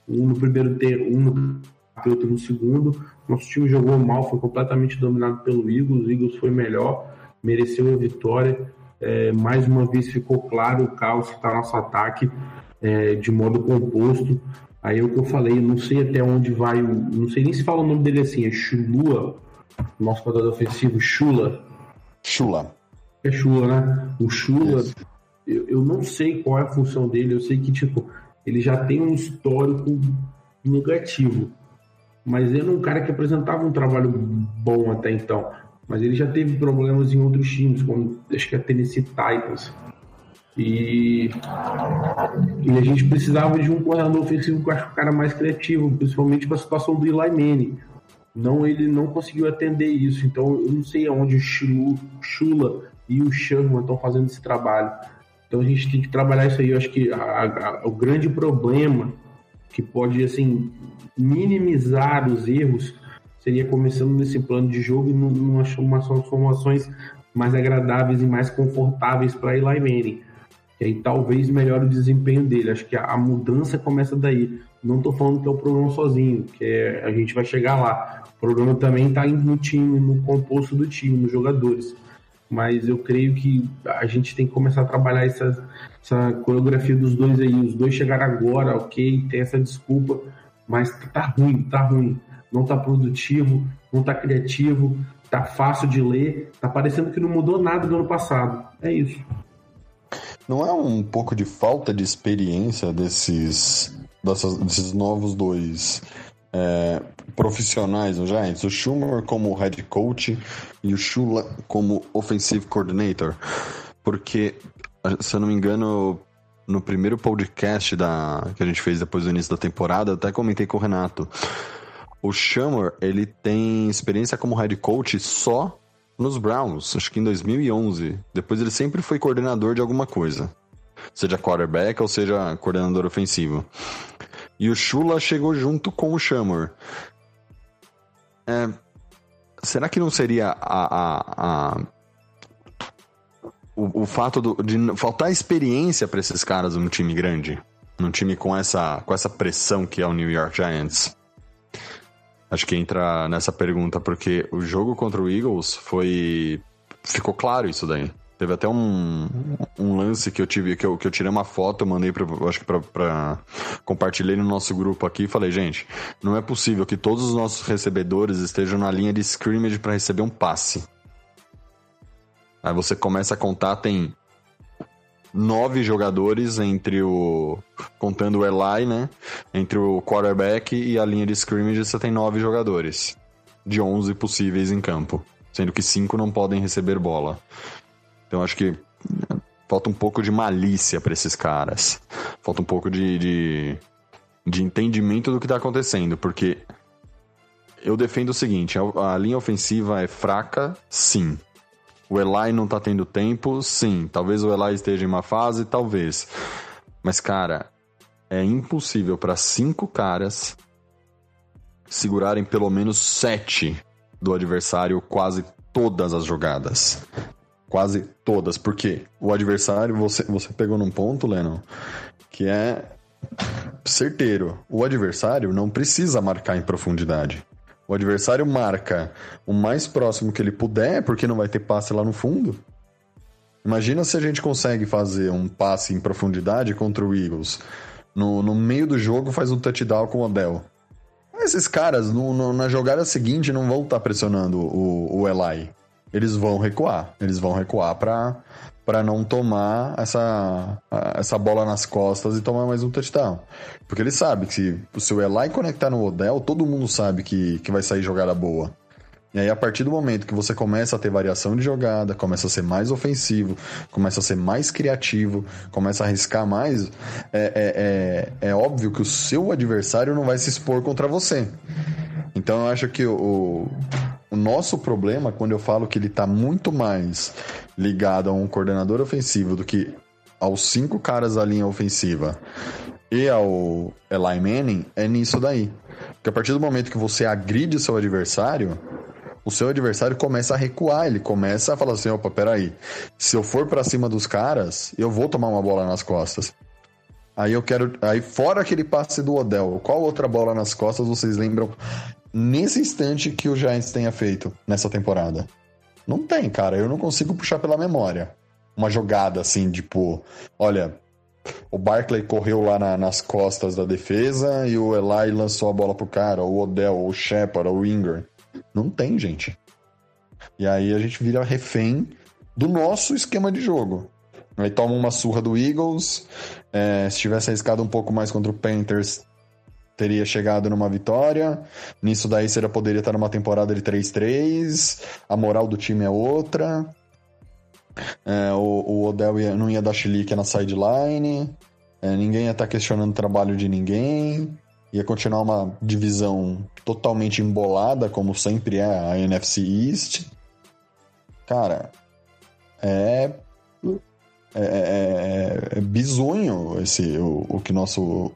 um no primeiro tempo, um no outro no segundo. Nosso time jogou mal, foi completamente dominado pelo Eagles. O Eagles foi melhor, mereceu a vitória. É, mais uma vez ficou claro o caos que está nosso ataque é, de modo composto. Aí é o que eu falei, não sei até onde vai o. Não sei nem se fala o nome dele assim, é Chulua, nosso jogador ofensivo, Chula. Chula. É Chula, né? O Chula, eu, eu não sei qual é a função dele, eu sei que, tipo, ele já tem um histórico negativo. Mas ele é um cara que apresentava um trabalho bom até então. Mas ele já teve problemas em outros times, como acho que a Tennessee Titans. E, e a gente precisava de um coordenador ofensivo que eu acho que o cara mais criativo, principalmente para a situação do Eli Manning. Não, ele não conseguiu atender isso. Então eu não sei aonde o Chula e o Sherman estão fazendo esse trabalho. Então a gente tem que trabalhar isso aí. Eu acho que a, a, o grande problema que pode assim minimizar os erros seria começando nesse plano de jogo e numa formações mais agradáveis e mais confortáveis para Eli Manning. E aí talvez melhore o desempenho dele. Acho que a, a mudança começa daí. Não estou falando que é o problema sozinho, que é, a gente vai chegar lá. O problema também está no time, no composto do time, nos jogadores. Mas eu creio que a gente tem que começar a trabalhar essa, essa coreografia dos dois aí. Os dois chegaram agora, ok, tem essa desculpa, mas tá ruim, tá ruim. Não tá produtivo, não tá criativo, tá fácil de ler, tá parecendo que não mudou nada do ano passado. É isso. Não é um pouco de falta de experiência desses, dessas, desses novos dois é, profissionais no Giants? O Schumer como head coach e o Shula como offensive coordinator. Porque, se eu não me engano, no primeiro podcast da, que a gente fez depois do início da temporada, até comentei com o Renato. O Schumer, ele tem experiência como head coach só nos Browns, acho que em 2011. Depois ele sempre foi coordenador de alguma coisa. Seja quarterback ou seja coordenador ofensivo. E o Shula chegou junto com o Schumer. É, será que não seria a, a, a o, o, fato do, de faltar experiência para esses caras num time grande? Num time com essa, com essa pressão que é o New York Giants? Acho que entra nessa pergunta, porque o jogo contra o Eagles foi. Ficou claro isso daí. Teve até um, um lance que eu tive, que eu, que eu tirei uma foto, mandei pra, acho que pra, pra. Compartilhei no nosso grupo aqui e falei, gente, não é possível que todos os nossos recebedores estejam na linha de scrimmage para receber um passe. Aí você começa a contar, tem nove jogadores entre o. contando o Eli, né? Entre o quarterback e a linha de scrimmage, você tem nove jogadores. De 11 possíveis em campo. Sendo que cinco não podem receber bola. Então acho que falta um pouco de malícia para esses caras. Falta um pouco de, de, de entendimento do que tá acontecendo, porque eu defendo o seguinte: a, a linha ofensiva é fraca, sim. O Eli não tá tendo tempo, sim. Talvez o Eli esteja em uma fase, talvez. Mas, cara, é impossível para cinco caras segurarem pelo menos sete do adversário quase todas as jogadas. Quase todas. Porque o adversário, você, você pegou num ponto, Lennon, que é certeiro. O adversário não precisa marcar em profundidade. O adversário marca o mais próximo que ele puder, porque não vai ter passe lá no fundo. Imagina se a gente consegue fazer um passe em profundidade contra o Eagles. No, no meio do jogo faz um touchdown com o Odell. Esses caras, no, no, na jogada seguinte, não vão estar tá pressionando o, o Eli. Eles vão recuar. Eles vão recuar para para não tomar essa, essa bola nas costas e tomar mais um touchdown. Porque ele sabe que se, se o Eli conectar no Odell, todo mundo sabe que, que vai sair jogada boa. E aí, a partir do momento que você começa a ter variação de jogada, começa a ser mais ofensivo, começa a ser mais criativo, começa a arriscar mais, é, é, é, é óbvio que o seu adversário não vai se expor contra você. Então, eu acho que o, o nosso problema, quando eu falo que ele está muito mais ligado a um coordenador ofensivo do que aos cinco caras da linha ofensiva e ao Eli Manning, é nisso daí. Porque a partir do momento que você agride seu adversário, o seu adversário começa a recuar, ele começa a falar assim, opa, peraí, se eu for para cima dos caras, eu vou tomar uma bola nas costas. Aí eu quero, aí fora aquele passe do Odell, qual outra bola nas costas vocês lembram nesse instante que o Giants tenha feito nessa temporada? Não tem, cara. Eu não consigo puxar pela memória. Uma jogada assim, tipo, olha, o Barkley correu lá na, nas costas da defesa e o Eli lançou a bola pro cara, o Odell, o Shepard, o Winger. Não tem, gente. E aí a gente vira refém do nosso esquema de jogo. Aí toma uma surra do Eagles. É, se tivesse arriscado um pouco mais contra o Panthers, teria chegado numa vitória. Nisso daí você poderia estar numa temporada de 3-3. A moral do time é outra. É, o, o, Odell ia, não ia dar chilique na sideline. É, ninguém ia estar questionando o trabalho de ninguém. Ia continuar uma divisão totalmente embolada, como sempre é a NFC East. Cara, é é, é, é, é bizonho esse, o, o que nosso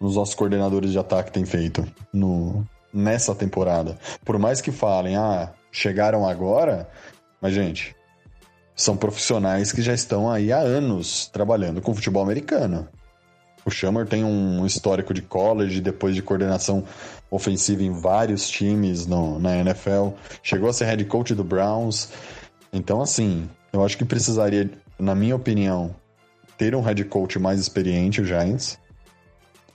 os nossos coordenadores de ataque têm feito no, nessa temporada. Por mais que falem, ah, chegaram agora, mas, gente, são profissionais que já estão aí há anos trabalhando com futebol americano. O Shammer tem um histórico de college, depois de coordenação ofensiva em vários times no, na NFL. Chegou a ser head coach do Browns. Então, assim, eu acho que precisaria, na minha opinião, ter um head coach mais experiente, o Giants.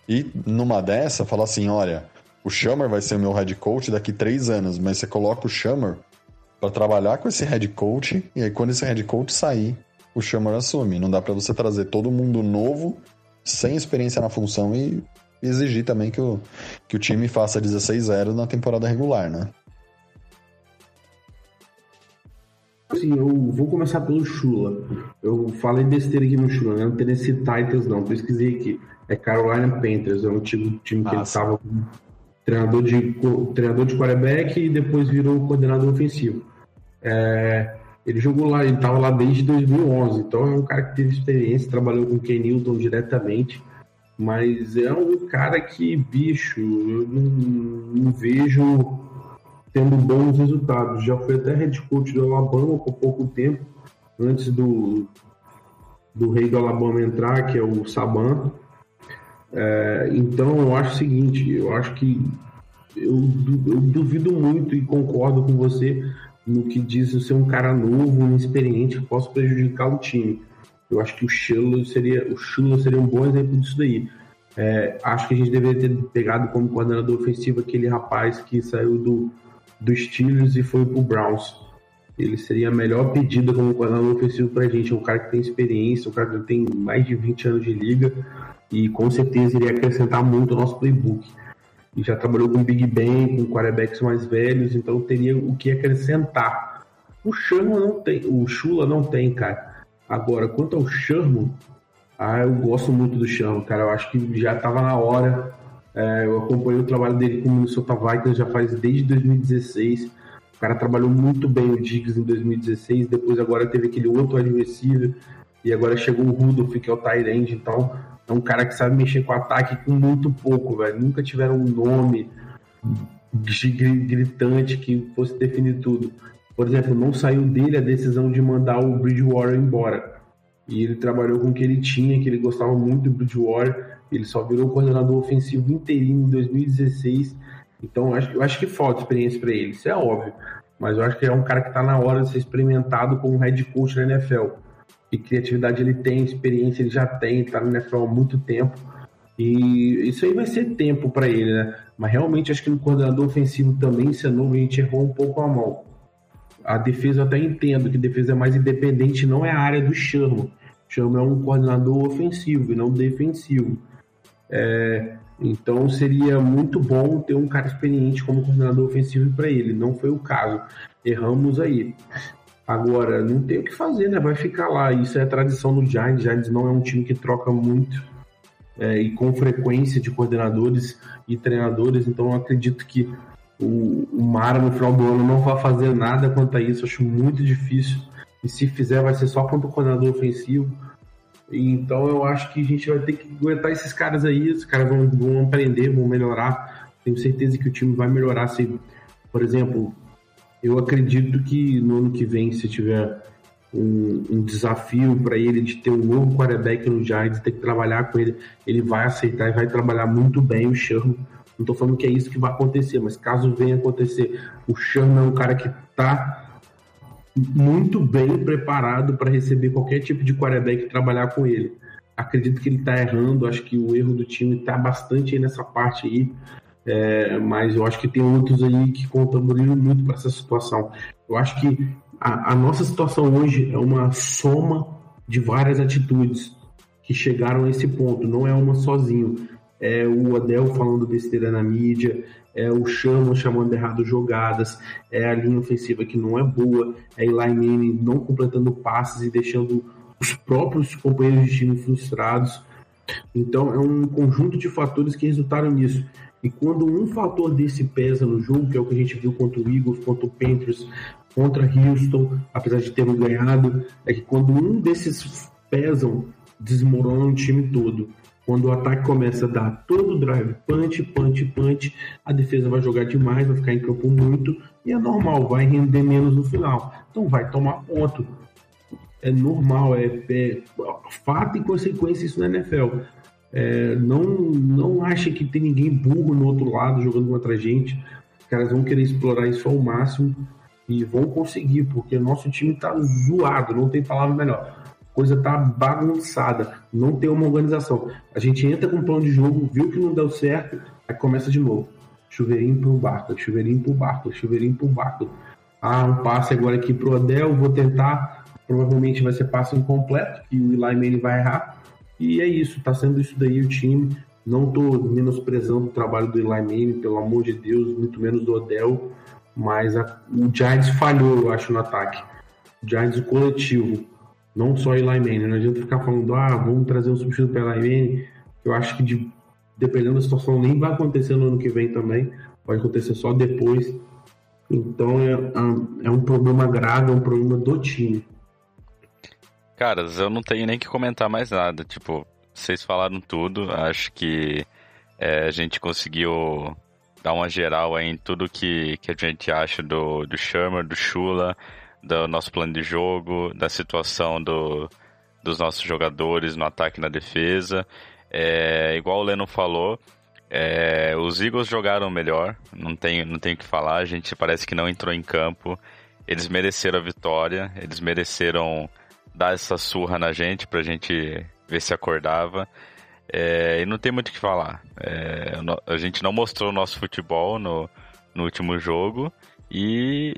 E numa dessa, falar assim: olha, o Shammer vai ser o meu head coach daqui três anos, mas você coloca o Shammer para trabalhar com esse head coach, e aí quando esse head coach sair, o Shammer assume. Não dá para você trazer todo mundo novo, sem experiência na função e exigir também que o, que o time faça 16-0 na temporada regular, né? Sim, eu vou começar pelo Chula. Eu falei besteira aqui no Chula, né? não Tennessee Titans não, pesquisei aqui é Carolina Panthers, é um time, time que ele estava treinador de, treinador de quarterback e depois virou coordenador ofensivo. É, ele jogou lá, ele estava lá desde 2011, então é um cara que teve experiência, trabalhou com o Ken Newton diretamente, mas é um cara que, bicho, eu não, não vejo tendo bons resultados. Já foi até head coach do Alabama por pouco tempo, antes do, do rei do Alabama entrar, que é o Saban. É, então eu acho o seguinte, eu acho que eu, eu, duvido muito e concordo com você no que diz ser um cara novo, inexperiente, que possa prejudicar o time. Eu acho que o Chilo seria, o Chilo seria um bom exemplo disso daí. É, acho que a gente deveria ter pegado como coordenador ofensivo aquele rapaz que saiu do, do Steelers e foi pro Browns. ele seria a melhor pedida como coordenador ofensivo pra gente. É um cara que tem experiência, um cara que tem mais de 20 anos de liga e com certeza iria acrescentar muito ao nosso playbook. E já trabalhou com Big Ben, com quarterbacks mais velhos, então teria o que acrescentar. O Sherman não tem, o Chula não tem, cara. Agora, quanto ao Sherman, ah, eu gosto muito do Sherman, cara. Eu acho que já estava na hora. É, eu acompanhei o trabalho dele com o Minnesota Vikings já faz desde 2016. O cara trabalhou muito bem o Diggs em 2016, depois agora teve aquele outro adversário e agora chegou o Rudolph, que é o Tyrande, então é um cara que sabe mexer com ataque com muito pouco, velho. Nunca tiveram um nome gritante que fosse definir tudo. Por exemplo, não saiu dele a decisão de mandar o Bridgewater embora. E ele trabalhou com o que ele tinha, que ele gostava muito do Bridgewater. Ele só virou coordenador ofensivo interino em 2016. Então, eu acho, eu acho que falta experiência para ele, isso é óbvio. Mas eu acho que é um cara que está na hora de ser experimentado como head coach na NFL. E criatividade ele tem, experiência ele já tem, está na NFL há muito tempo. E isso aí vai ser tempo para ele, né? Mas realmente acho que no coordenador ofensivo também, se é novo, a gente errou um pouco a mão. A defesa eu até entendo que defesa é mais independente, não é a área do Sherman. Sherman é um coordenador ofensivo e não defensivo. É, então seria muito bom ter um cara experiente como coordenador ofensivo para ele. Não foi o caso. Erramos aí. Agora, não tem o que fazer, né? Vai ficar lá. Isso é a tradição do Giants. Giants não é um time que troca muito é, e com frequência de coordenadores e treinadores. Então, eu acredito que o, o Mara no final do ano não vai fazer nada quanto a isso. Acho muito difícil. E se fizer, vai ser só contra o coordenador ofensivo. Então eu acho que a gente vai ter que aguentar esses caras aí. Os caras vão, vão aprender, vão melhorar. Tenho certeza que o time vai melhorar. Se, por exemplo, eu acredito que no ano que vem, se tiver um, um desafio para ele de ter um novo quarterback no Giants, ter que trabalhar com ele, ele vai aceitar e vai trabalhar muito bem o Sherman. Não estou falando que é isso que vai acontecer, mas caso venha acontecer, o Sherman é um cara que está muito bem preparado para receber qualquer tipo de quarterback e trabalhar com ele. Acredito que ele está errando, acho que o erro do time está bastante nessa parte aí, é, mas eu acho que tem outros aí que contribuíram muito para essa situação. Eu acho que a, a nossa situação hoje é uma soma de várias atitudes que chegaram a esse ponto, não é uma sozinho. É o Adel falando besteira na mídia, é o Chamo chamando errado jogadas, é a linha ofensiva que não é boa, é Eli Manning não completando passes e deixando os próprios companheiros de time frustrados. Então é um conjunto de fatores que resultaram nisso. E quando um fator desse pesa no jogo, que é o que a gente viu contra o Eagles, contra o Panthers, contra Houston, apesar de terem ganhado, é que quando um desses pesam, desmorona o time todo. Quando o ataque começa a dar todo o drive, punch, punch, punch, a defesa vai jogar demais, vai ficar em campo muito, e é normal, vai render menos no final. Então vai tomar ponto. É normal, é, é fato e consequência isso na NFL. É, não, não acha que tem ninguém burro no outro lado jogando contra a gente. Os caras vão querer explorar isso ao máximo e vão conseguir, porque nosso time tá zoado, não tem palavra melhor coisa tá bagunçada, não tem uma organização. A gente entra com um plano de jogo, viu que não deu certo, aí começa de novo. Chuveirinho pro barco, chuveirinho pro barco, chuveirinho pro barco. Ah, um passe agora aqui pro Odell, vou tentar. Provavelmente vai ser passe incompleto, que o Eli Manning vai errar. E é isso, tá sendo isso daí o time. Não tô menosprezando o trabalho do Eli Manning, pelo amor de Deus, muito menos do Odell. Mas a, o Giants falhou, eu acho, no ataque. O Giants, o coletivo não só Eli Manning. Não adianta ficar falando, ah, vamos trazer um substituto para Eli Manning. Eu acho que de, dependendo da situação nem vai acontecer no ano que vem também. Pode acontecer só depois. Então é, é um problema grave, é um problema do time. Caras, eu não tenho nem que comentar mais nada. Tipo, vocês falaram tudo. Acho que é, a gente conseguiu dar uma geral aí em tudo que, que a gente acha do, do Shermer, do Shula do nosso plano de jogo, da situação do, dos nossos jogadores no ataque e na defesa. É, igual o Leno falou, é, os Eagles jogaram melhor, não tem, não tem o que falar, a gente parece que não entrou em campo. Eles mereceram a vitória, eles mereceram dar essa surra na gente pra gente ver se acordava. É, e não tem muito o que falar. É, a gente não mostrou o nosso futebol no, no último jogo E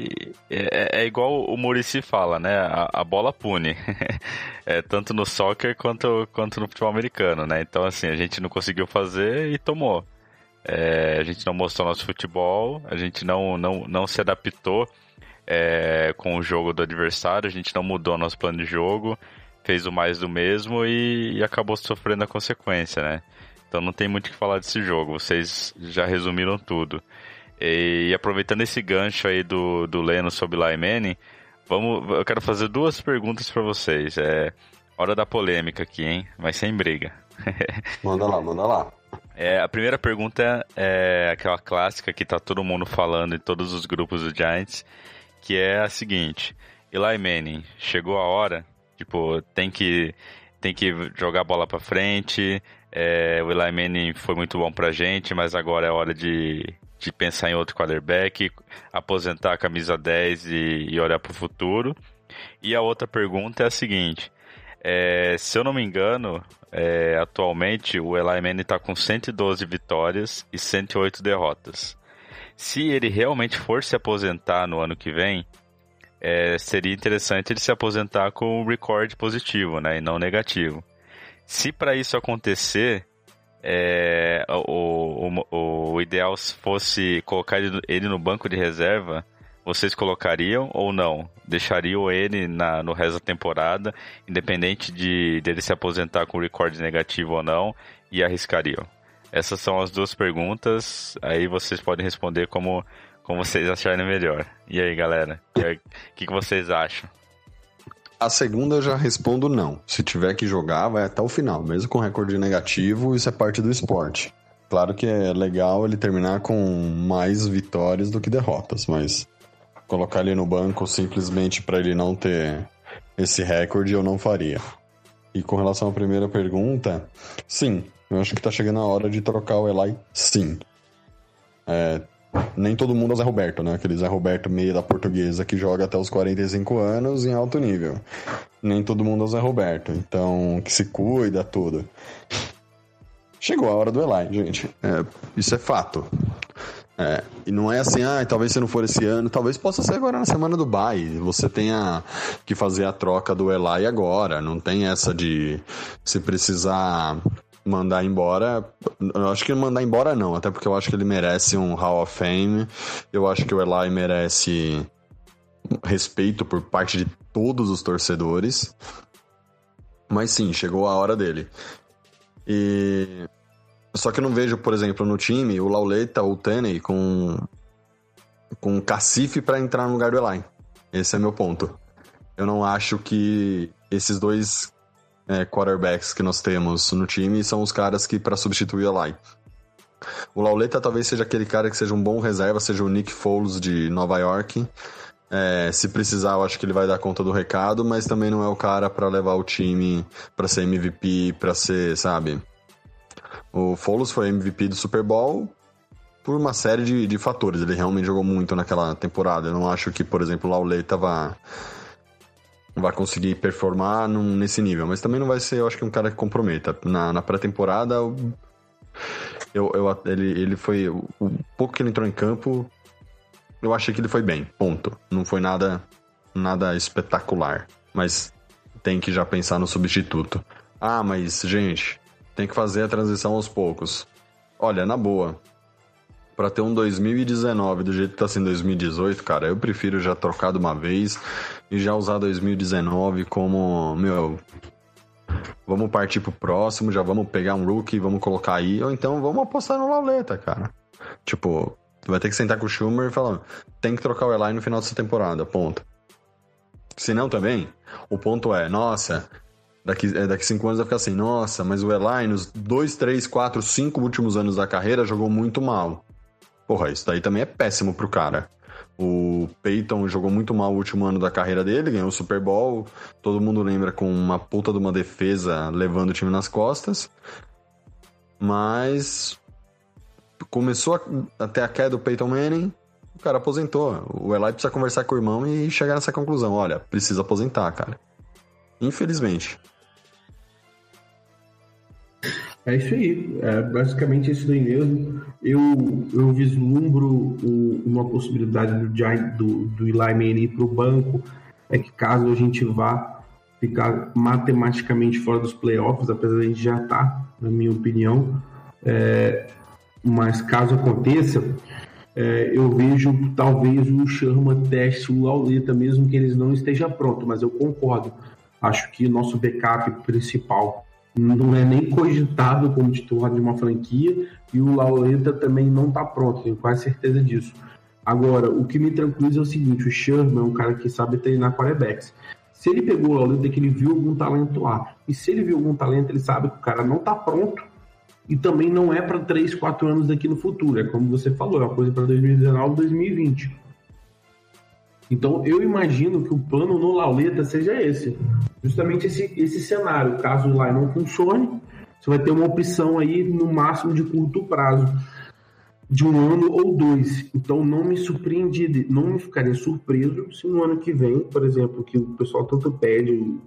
é, é igual o Murici fala, né? A, a bola pune. *laughs* é, tanto no soccer quanto, quanto no futebol americano, né? Então, assim, a gente não conseguiu fazer e tomou. É, a gente não mostrou nosso futebol, a gente não, não, não se adaptou é, com o jogo do adversário, a gente não mudou nosso plano de jogo, fez o mais do mesmo e, e acabou sofrendo a consequência, né? Então não tem muito o que falar desse jogo, vocês já resumiram tudo. E, aproveitando esse gancho aí do, do Leno sobre Lai Manning, vamos, eu quero fazer duas perguntas para vocês. É hora da polêmica aqui, hein? Mas sem briga. *laughs* manda lá, manda lá. É, a primeira pergunta é aquela clássica que tá todo mundo falando em todos os grupos do Giants, que é a seguinte: Eli Manning, chegou a hora, tipo, tem que tem que jogar a bola para frente. É, o Eli Manning foi muito bom pra gente, mas agora é hora de de pensar em outro quarterback, aposentar a camisa 10 e, e olhar para o futuro. E a outra pergunta é a seguinte: é, se eu não me engano, é, atualmente o Eli Manning está com 112 vitórias e 108 derrotas. Se ele realmente for se aposentar no ano que vem, é, seria interessante ele se aposentar com um recorde positivo, né, e não negativo. Se para isso acontecer, é, o, o, o, ideal fosse colocar ele, no banco de reserva, vocês colocariam ou não? Deixariam ele na, no resto da temporada, independente de dele se aposentar com recorde negativo ou não, e arriscariam? Essas são as duas perguntas, aí vocês podem responder como, como vocês acharem melhor. E aí, galera? O que, que vocês acham? A segunda eu já respondo não. Se tiver que jogar, vai até o final, mesmo com recorde negativo, isso é parte do esporte. Claro que é legal ele terminar com mais vitórias do que derrotas, mas colocar ele no banco simplesmente para ele não ter esse recorde eu não faria. E com relação à primeira pergunta, sim, eu acho que tá chegando a hora de trocar o Eli, sim. É, nem todo mundo é Zé Roberto, né? Aquele Zé Roberto meio da portuguesa que joga até os 45 anos em alto nível. Nem todo mundo é Zé Roberto, então que se cuida, tudo. Chegou a hora do Eli, gente. É, isso é fato. É, e não é assim, ah, talvez se não for esse ano, talvez possa ser agora na semana do bye. Você tenha que fazer a troca do Eli agora. Não tem essa de se precisar mandar embora. Eu acho que mandar embora não, até porque eu acho que ele merece um Hall of Fame. Eu acho que o Eli merece respeito por parte de todos os torcedores. Mas sim, chegou a hora dele. E só que eu não vejo, por exemplo, no time o Lauleta ou o Tenney com com cacife para entrar no lugar do Eli. Esse é meu ponto. Eu não acho que esses dois é, quarterbacks que nós temos no time são os caras que para substituir a Lai. O Lauleta talvez seja aquele cara que seja um bom reserva, seja o Nick Foles de Nova York. É, se precisar, eu acho que ele vai dar conta do recado, mas também não é o cara para levar o time para ser MVP, para ser, sabe? O Foles foi MVP do Super Bowl por uma série de, de fatores. Ele realmente jogou muito naquela temporada. Eu não acho que, por exemplo, o Lauleta vá vai conseguir performar num, nesse nível. Mas também não vai ser, eu acho que um cara que comprometa. Na, na pré-temporada, eu, eu, ele, ele foi. O, pouco que ele entrou em campo, eu achei que ele foi bem. Ponto. Não foi nada, nada espetacular. Mas tem que já pensar no substituto. Ah, mas, gente, tem que fazer a transição aos poucos. Olha, na boa, para ter um 2019 do jeito que tá sendo 2018, cara, eu prefiro já trocar de uma vez e já usar 2019 como, meu, vamos partir pro próximo, já vamos pegar um rookie, vamos colocar aí, ou então vamos apostar no Lauleta, cara. Tipo, vai ter que sentar com o Schumer e falar, tem que trocar o Eli no final dessa temporada, ponto. Se não também, o ponto é, nossa, daqui, é, daqui cinco anos vai ficar assim, nossa, mas o Eli nos dois, três, quatro, cinco últimos anos da carreira jogou muito mal. Porra, isso daí também é péssimo pro cara. O Peyton jogou muito mal o último ano da carreira dele, ganhou o Super Bowl. Todo mundo lembra com uma puta de uma defesa levando o time nas costas. Mas começou até a queda do Peyton Manning, o cara aposentou. O Eli precisa conversar com o irmão e chegar nessa conclusão. Olha, precisa aposentar, cara. Infelizmente. É isso aí, é basicamente isso aí mesmo. Eu, eu vislumbro o- uma possibilidade do, do, do Eli Manning ir para o banco, é que caso a gente vá ficar matematicamente fora dos playoffs, apesar de a gente já estar, na minha opinião, é, mas caso aconteça, é, eu vejo talvez o Sherman teste o Lauleta, mesmo que eles não esteja pronto, mas eu concordo. Acho que nosso backup principal não é nem cogitado como titular de uma franquia e o Lauleta também não está pronto, tenho quase certeza disso. Agora, o que me tranquiliza é o seguinte: o Sherman é um cara que sabe treinar quarterbacks. Se ele pegou o Lauleta, é que ele viu algum talento lá. E se ele viu algum talento, ele sabe que o cara não está pronto e também não é para 3, 4 anos daqui no futuro. É como você falou, é uma coisa para 2019, 2020. Então eu imagino que o plano no Lauleta seja esse. Justamente esse, esse cenário. Caso lá não funcione, você vai ter uma opção aí no máximo de curto prazo. De um ano ou dois. Então não me surpreendi, não me ficaria surpreso se no ano que vem, por exemplo, que o pessoal tanto pede o,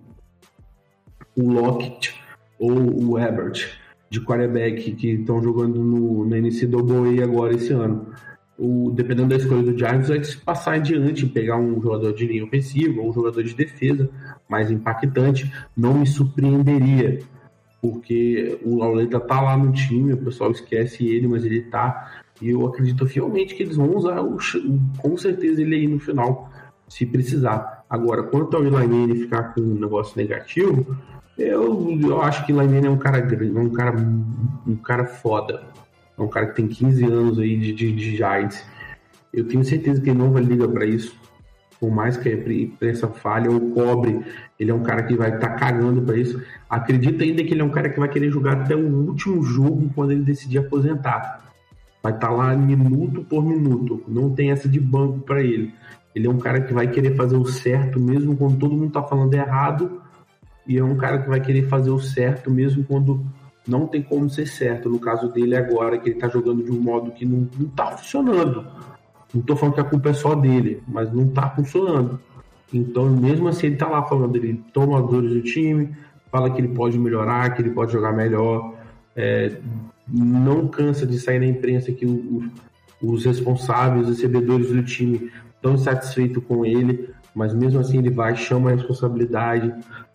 o Lockett ou o Herbert de quarterback que estão jogando no, na NCAA agora esse ano. O, dependendo da escolha do Giants, vai se passar adiante, pegar um jogador de linha ofensiva ou um jogador de defesa mais impactante, não me surpreenderia, porque o Lauleta tá lá no time, o pessoal esquece ele, mas ele tá, e eu acredito fielmente que eles vão usar o, com certeza ele aí no final, se precisar. Agora, quanto ao Eli Manning ficar com um negócio negativo, eu, eu acho que Manning é um cara grande, é um cara, um cara foda. É um cara que tem 15 anos aí de, de, de Giants. Eu tenho certeza que ele não vai ligar para isso. Por mais que a imprensa falhe ou cobre, ele é um cara que vai estar tá cagando para isso. Acredito ainda que ele é um cara que vai querer jogar até o último jogo quando ele decidir aposentar. Vai estar tá lá minuto por minuto. Não tem essa de banco para ele. Ele é um cara que vai querer fazer o certo mesmo quando todo mundo tá falando errado. E é um cara que vai querer fazer o certo mesmo quando não tem como ser certo. No caso dele agora, que ele tá jogando de um modo que não, não tá funcionando. Não tô falando que a culpa é só dele, mas não tá funcionando. Então, mesmo assim, ele tá lá falando, ele toma as dores do time, fala que ele pode melhorar, que ele pode jogar melhor. É, não cansa de sair na imprensa que o, os responsáveis, os recebedores do time estão insatisfeitos com ele, mas mesmo assim ele vai, chama a responsabilidade,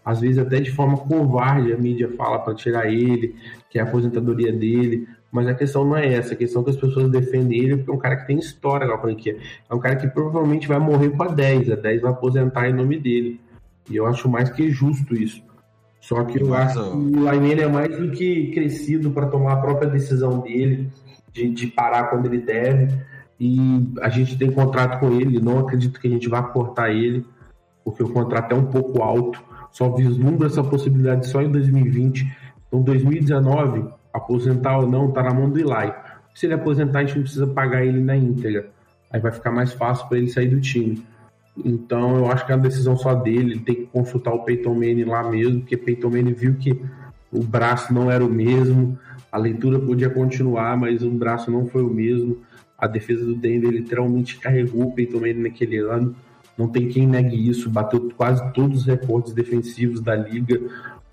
às vezes até de forma covarde a mídia fala para tirar ele, que é a aposentadoria dele, mas a questão não é essa, a questão é que as pessoas defendem ele porque é um cara que tem história na franquia, é um cara que provavelmente vai morrer com a 10, a 10 vai aposentar em nome dele, e eu acho mais que justo isso. Só que eu acho que o Lainene é mais do que crescido para tomar a própria decisão dele, de, de parar quando ele deve, e a gente tem contrato com ele, não acredito que a gente vá cortar ele, porque o contrato é um pouco alto, só vislumbra essa possibilidade só em 2020. Então, 2019, aposentar ou não, tá na mão do Eli. Se ele aposentar, a gente não precisa pagar ele na íntegra. Aí vai ficar mais fácil para ele sair do time. Então, eu acho que é uma decisão só dele. Ele tem que consultar o Peyton Manning lá mesmo, porque Peyton Manning viu que o braço não era o mesmo. A leitura podia continuar, mas o braço não foi o mesmo. A defesa do Denver literalmente carregou o Peyton Manning naquele ano. Não tem quem negue isso. Bateu quase todos os recordes defensivos da liga.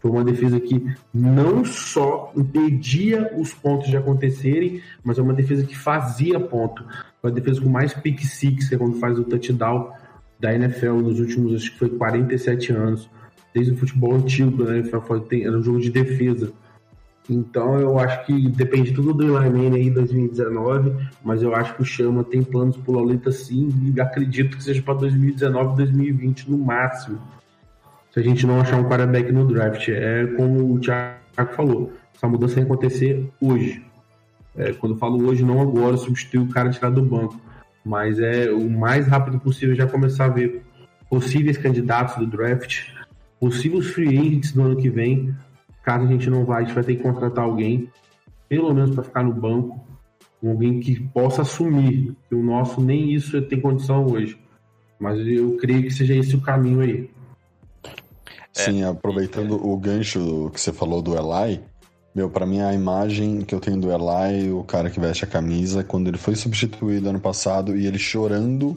Foi uma defesa que não só impedia os pontos de acontecerem, mas é uma defesa que fazia ponto. Foi a defesa com mais pick six, que é quando faz o touchdown da NFL nos últimos, acho que foi 47 anos. Desde o futebol antigo, né? Era um jogo de defesa. Então eu acho que depende tudo do Manning aí 2019, mas eu acho que o Chama tem planos pro Lolita sim e acredito que seja para 2019, 2020 no máximo. Se a gente não achar um quarterback no draft, é como o Thiago falou, essa mudança vai acontecer hoje. É, quando eu falo hoje, não agora, substituir o cara tirar do banco, mas é o mais rápido possível já começar a ver possíveis candidatos do draft, possíveis free agents do ano que vem, Caso a gente não vá, a gente vai ter que contratar alguém, pelo menos para ficar no banco, alguém que possa assumir. Que o nosso nem isso tem condição hoje. Mas eu creio que seja esse o caminho aí. Sim, aproveitando o gancho que você falou do Eli, meu, para mim a imagem que eu tenho do Eli, o cara que veste a camisa, quando ele foi substituído ano passado e ele chorando,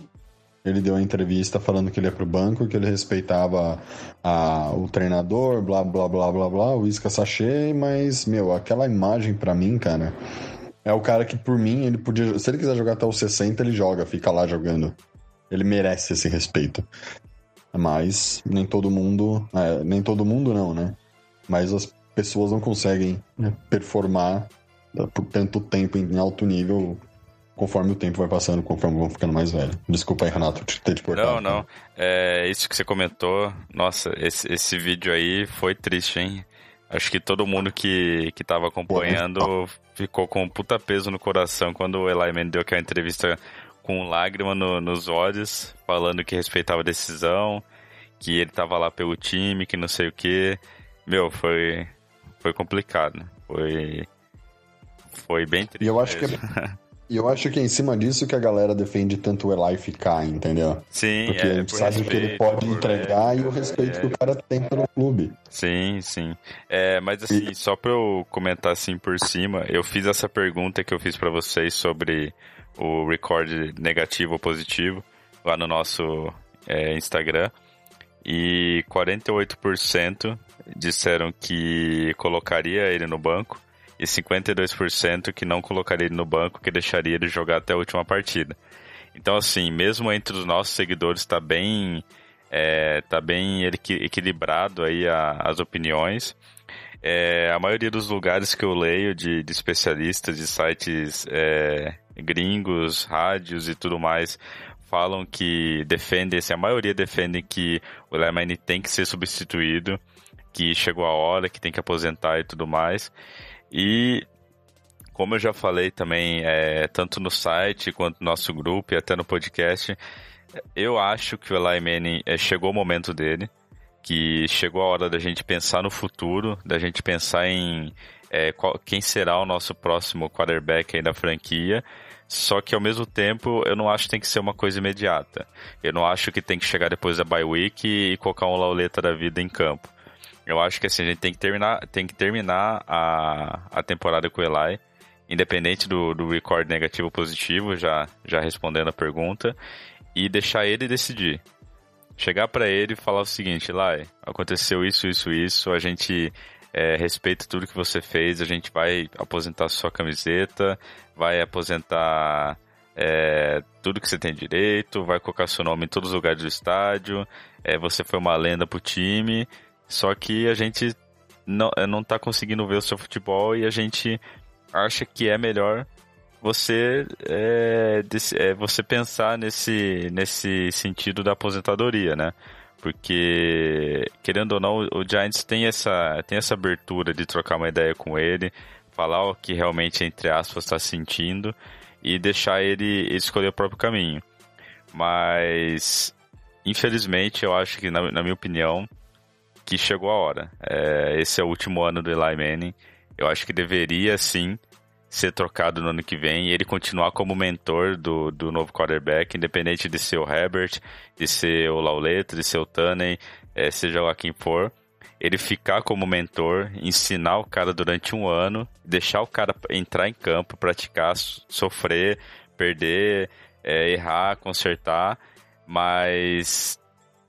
ele deu a entrevista falando que ele ia pro banco, que ele respeitava a, o treinador, blá, blá, blá, blá, blá, o Isca Sachê, mas, meu, aquela imagem para mim, cara, é o cara que, por mim, ele podia. Se ele quiser jogar até os 60, ele joga, fica lá jogando. Ele merece esse respeito. Mas nem todo mundo. É, nem todo mundo não, né? Mas as pessoas não conseguem né, performar por tanto tempo em alto nível conforme o tempo vai passando, conforme vão ficando mais velhos. Desculpa aí, Renato, ter te cortado. Não, não. É, isso que você comentou, nossa, esse, esse vídeo aí foi triste, hein? Acho que todo mundo que, que tava acompanhando Pô, ficou com um puta peso no coração quando o Eli Manning deu aquela entrevista com lágrima no, nos olhos, falando que respeitava a decisão, que ele tava lá pelo time, que não sei o que. Meu, foi, foi complicado. Foi, foi bem triste. E eu acho mesmo. que é, *laughs* E eu acho que é em cima disso que a galera defende tanto o Eli ficar, entendeu? Sim, Porque é, por sabe respeito, que ele pode entregar e o respeito é... que o cara tem pelo clube. Sim, sim. É, mas assim, e... só pra eu comentar assim por cima, eu fiz essa pergunta que eu fiz para vocês sobre o record negativo ou positivo lá no nosso é, Instagram. E 48% disseram que colocaria ele no banco e 52% que não colocaria ele no banco, que deixaria ele jogar até a última partida. Então, assim, mesmo entre os nossos seguidores está bem, é, tá bem equilibrado aí a, as opiniões. É, a maioria dos lugares que eu leio de, de especialistas, de sites é, gringos, rádios e tudo mais, falam que defendem, assim, a maioria defendem que o Lemine tem que ser substituído, que chegou a hora, que tem que aposentar e tudo mais. E como eu já falei também, é, tanto no site quanto no nosso grupo e até no podcast, eu acho que o Eli Manning é, chegou o momento dele, que chegou a hora da gente pensar no futuro, da gente pensar em é, qual, quem será o nosso próximo quarterback aí da franquia. Só que ao mesmo tempo, eu não acho que tem que ser uma coisa imediata. Eu não acho que tem que chegar depois da bye week e colocar um lauleta da vida em campo. Eu acho que assim, a gente tem que terminar, tem que terminar a, a temporada com o Eli, independente do, do record negativo ou positivo, já, já respondendo a pergunta, e deixar ele decidir. Chegar para ele e falar o seguinte, Eli, aconteceu isso, isso, isso, a gente é, respeita tudo que você fez, a gente vai aposentar sua camiseta, vai aposentar é, tudo que você tem direito, vai colocar seu nome em todos os lugares do estádio, é, você foi uma lenda pro time, só que a gente não, eh, não tá conseguindo ver o seu futebol e a gente acha que é melhor você é, é, você pensar nesse, nesse sentido da aposentadoria, né? Porque, querendo ou não, o Giants tem essa, tem essa abertura de trocar uma ideia com ele, falar o que realmente, entre aspas, está sentindo e deixar ele escolher o próprio caminho. Mas, infelizmente, eu acho que, na, na minha opinião, que chegou a hora. É, esse é o último ano do Eli Manning. Eu acho que deveria sim ser trocado no ano que vem e ele continuar como mentor do, do novo quarterback, independente de ser o Herbert, de ser o Lauleta, de ser o Tunney, é, seja lá quem for. Ele ficar como mentor, ensinar o cara durante um ano, deixar o cara entrar em campo, praticar, sofrer, perder, é, errar, consertar, mas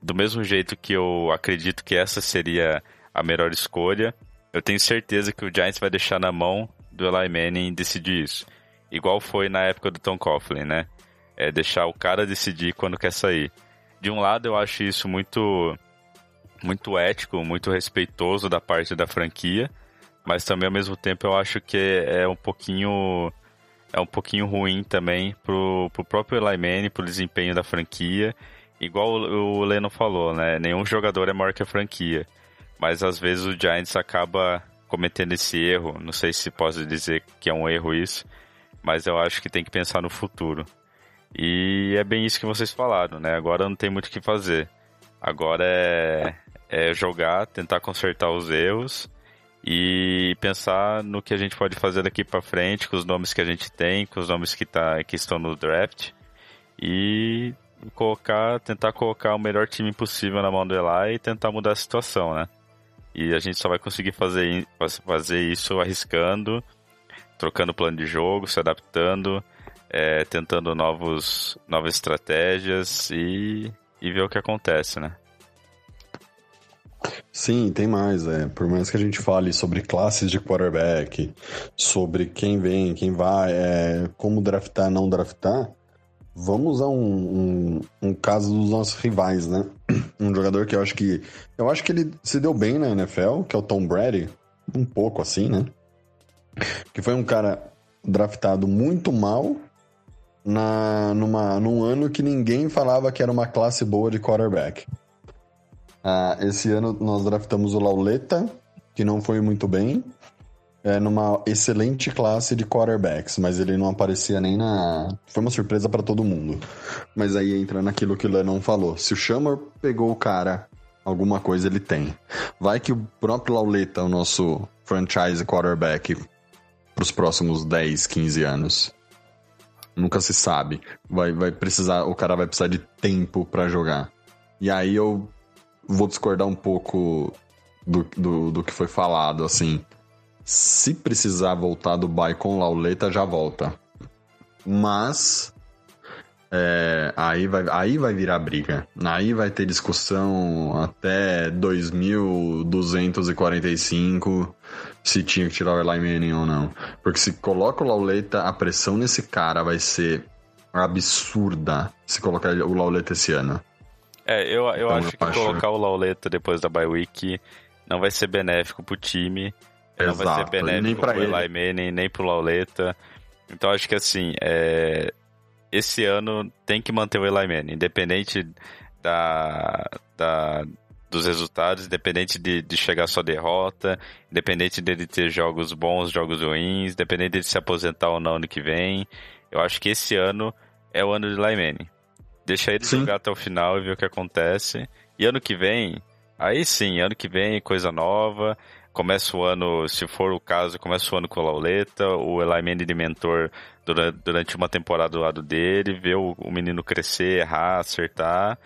do mesmo jeito que eu acredito que essa seria a melhor escolha, eu tenho certeza que o Giants vai deixar na mão do Eli Manning decidir isso. Igual foi na época do Tom Coughlin, né? É deixar o cara decidir quando quer sair. De um lado, eu acho isso muito muito ético, muito respeitoso da parte da franquia, mas também ao mesmo tempo eu acho que é um pouquinho é um pouquinho ruim também pro, pro próprio Eli Manning, pro desempenho da franquia igual o Leno falou, né? Nenhum jogador é maior que a franquia. Mas às vezes o Giants acaba cometendo esse erro. Não sei se posso dizer que é um erro isso, mas eu acho que tem que pensar no futuro. E é bem isso que vocês falaram, né? Agora não tem muito o que fazer. Agora é, é jogar, tentar consertar os erros e pensar no que a gente pode fazer daqui para frente com os nomes que a gente tem, com os nomes que, tá, que estão no draft e colocar, tentar colocar o melhor time possível na mão do Eli e tentar mudar a situação, né? E a gente só vai conseguir fazer, fazer isso arriscando, trocando plano de jogo, se adaptando, é, tentando novos, novas estratégias e, e ver o que acontece, né? Sim, tem mais. É. Por mais que a gente fale sobre classes de quarterback, sobre quem vem, quem vai, é, como draftar, não draftar, vamos usar um, um, um, caso dos nossos rivais, né? *clears throat* Um jogador que eu acho que. Eu acho que ele se deu bem na NFL, que é o Tom Brady. Um pouco assim, né? Que foi um cara draftado muito mal na, numa, num ano que ninguém falava que era uma classe boa de quarterback. Ah, esse ano nós draftamos o Lauleta, que não foi muito bem, é, numa excelente classe de quarterbacks, mas ele não aparecia nem na. Foi uma surpresa para todo mundo. Mas aí entra naquilo que o Lennon falou. Se o Shammer pegou o cara, alguma coisa ele tem. Vai que o próprio Lauleta, o nosso franchise quarterback, para os próximos 10, 15 anos. Nunca se sabe. Vai, vai precisar, o cara vai precisar de tempo para jogar. E aí eu vou discordar um pouco do, do, do que foi falado, assim. Se precisar voltar do Dubai com Lauleta, já volta. Mas é, aí, vai, aí vai virar briga. Aí vai ter discussão até 2245 se tinha que tirar o Eli Manning ou não. Porque se coloca o Lauleta, a pressão nesse cara vai ser absurda se colocar o Lauleta esse ano. É, eu, eu então, acho que acho... colocar o Lauleta depois da bye week não vai ser benéfico pro time. Não vai ser benéfico nem pra pro ele. Eli Manning, nem pro Lauleta. Então acho que assim, é... esse ano tem que manter o Eli Manning, independente da, da, dos resultados, independente de, de chegar só derrota, independente dele ter jogos bons, jogos ruins, independente dele se aposentar ou não ano que vem. Eu acho que esse ano é o ano de Eli Manning. Deixa ele sim. jogar até o final e ver o que acontece. E ano que vem, aí sim, ano que vem, coisa nova. Começa o ano, se for o caso, começa o ano com o Lauleta, o Eli Manning de mentor durante uma temporada do lado dele, ver o, o menino crescer, errar, acertar.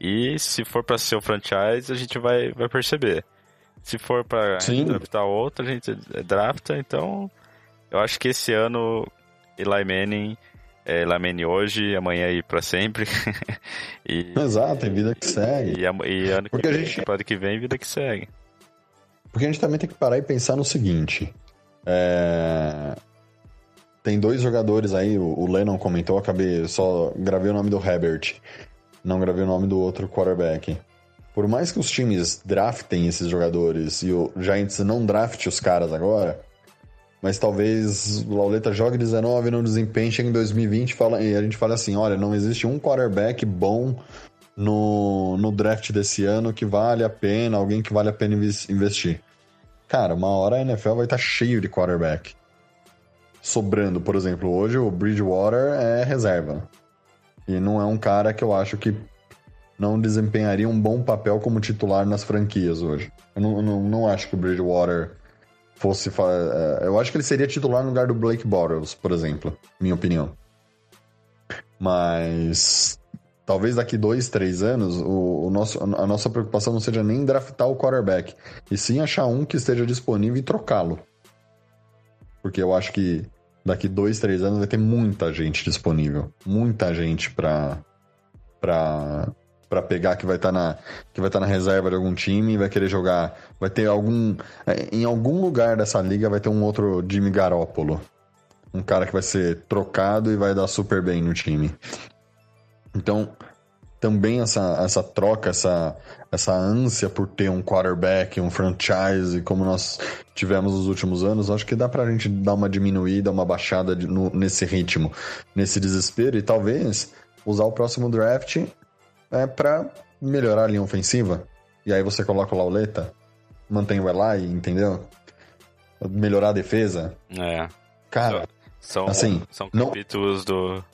E se for para ser o franchise, a gente vai, vai perceber. Se for para draftar outro, a gente drafta. Então, eu acho que esse ano, Eli Manning é, Lamene hoje, amanhã e para sempre. *laughs* e, Exato, é vida que segue. E, e ano Porque que vem, gente... temporada que vem, vida que segue. Porque a gente também tem que parar e pensar no seguinte. É... Tem dois jogadores aí, o Lennon comentou, acabei, só gravei o nome do Herbert, não gravei o nome do outro quarterback. Por mais que os times draftem esses jogadores e o Giants não drafte os caras agora, mas talvez o Lauleta jogue 19 não desempenhe, chega em 2020 fala, e a gente fala assim, olha, não existe um quarterback bom no, no draft desse ano que vale a pena, alguém que vale a pena investir. Cara, uma hora a NFL vai estar tá cheio de quarterback. Sobrando, por exemplo, hoje o Bridgewater é reserva. E não é um cara que eu acho que não desempenharia um bom papel como titular nas franquias hoje. Eu não, não, não acho que o Bridgewater fosse. É, eu acho que ele seria titular no lugar do Blake Bortles, por exemplo, minha opinião. Mas talvez daqui dois, três anos, o, o, nosso, a nossa preocupação não seja nem draftar o quarterback, e sim achar um que esteja disponível e trocá-lo. Porque eu acho que daqui dois, três anos vai ter muita gente disponível. Muita gente para para pegar que vai estar tá na que vai tá na reserva de algum time e vai querer jogar, vai ter algum é, em algum lugar dessa liga vai ter um outro Jimmy Garoppolo. Um cara que vai ser trocado e vai dar super bem no time. Então, também essa, essa troca, essa, essa ânsia por ter um quarterback, um franchise, como nós tivemos nos últimos anos, acho que dá pra gente dar uma diminuída, uma baixada de, no, nesse ritmo, nesse desespero e talvez usar o próximo draft é para melhorar a linha ofensiva. E aí você coloca o Lauleta, mantém o Eli, entendeu? Melhorar a defesa. É. Cara, são, assim, são capítulos não... do,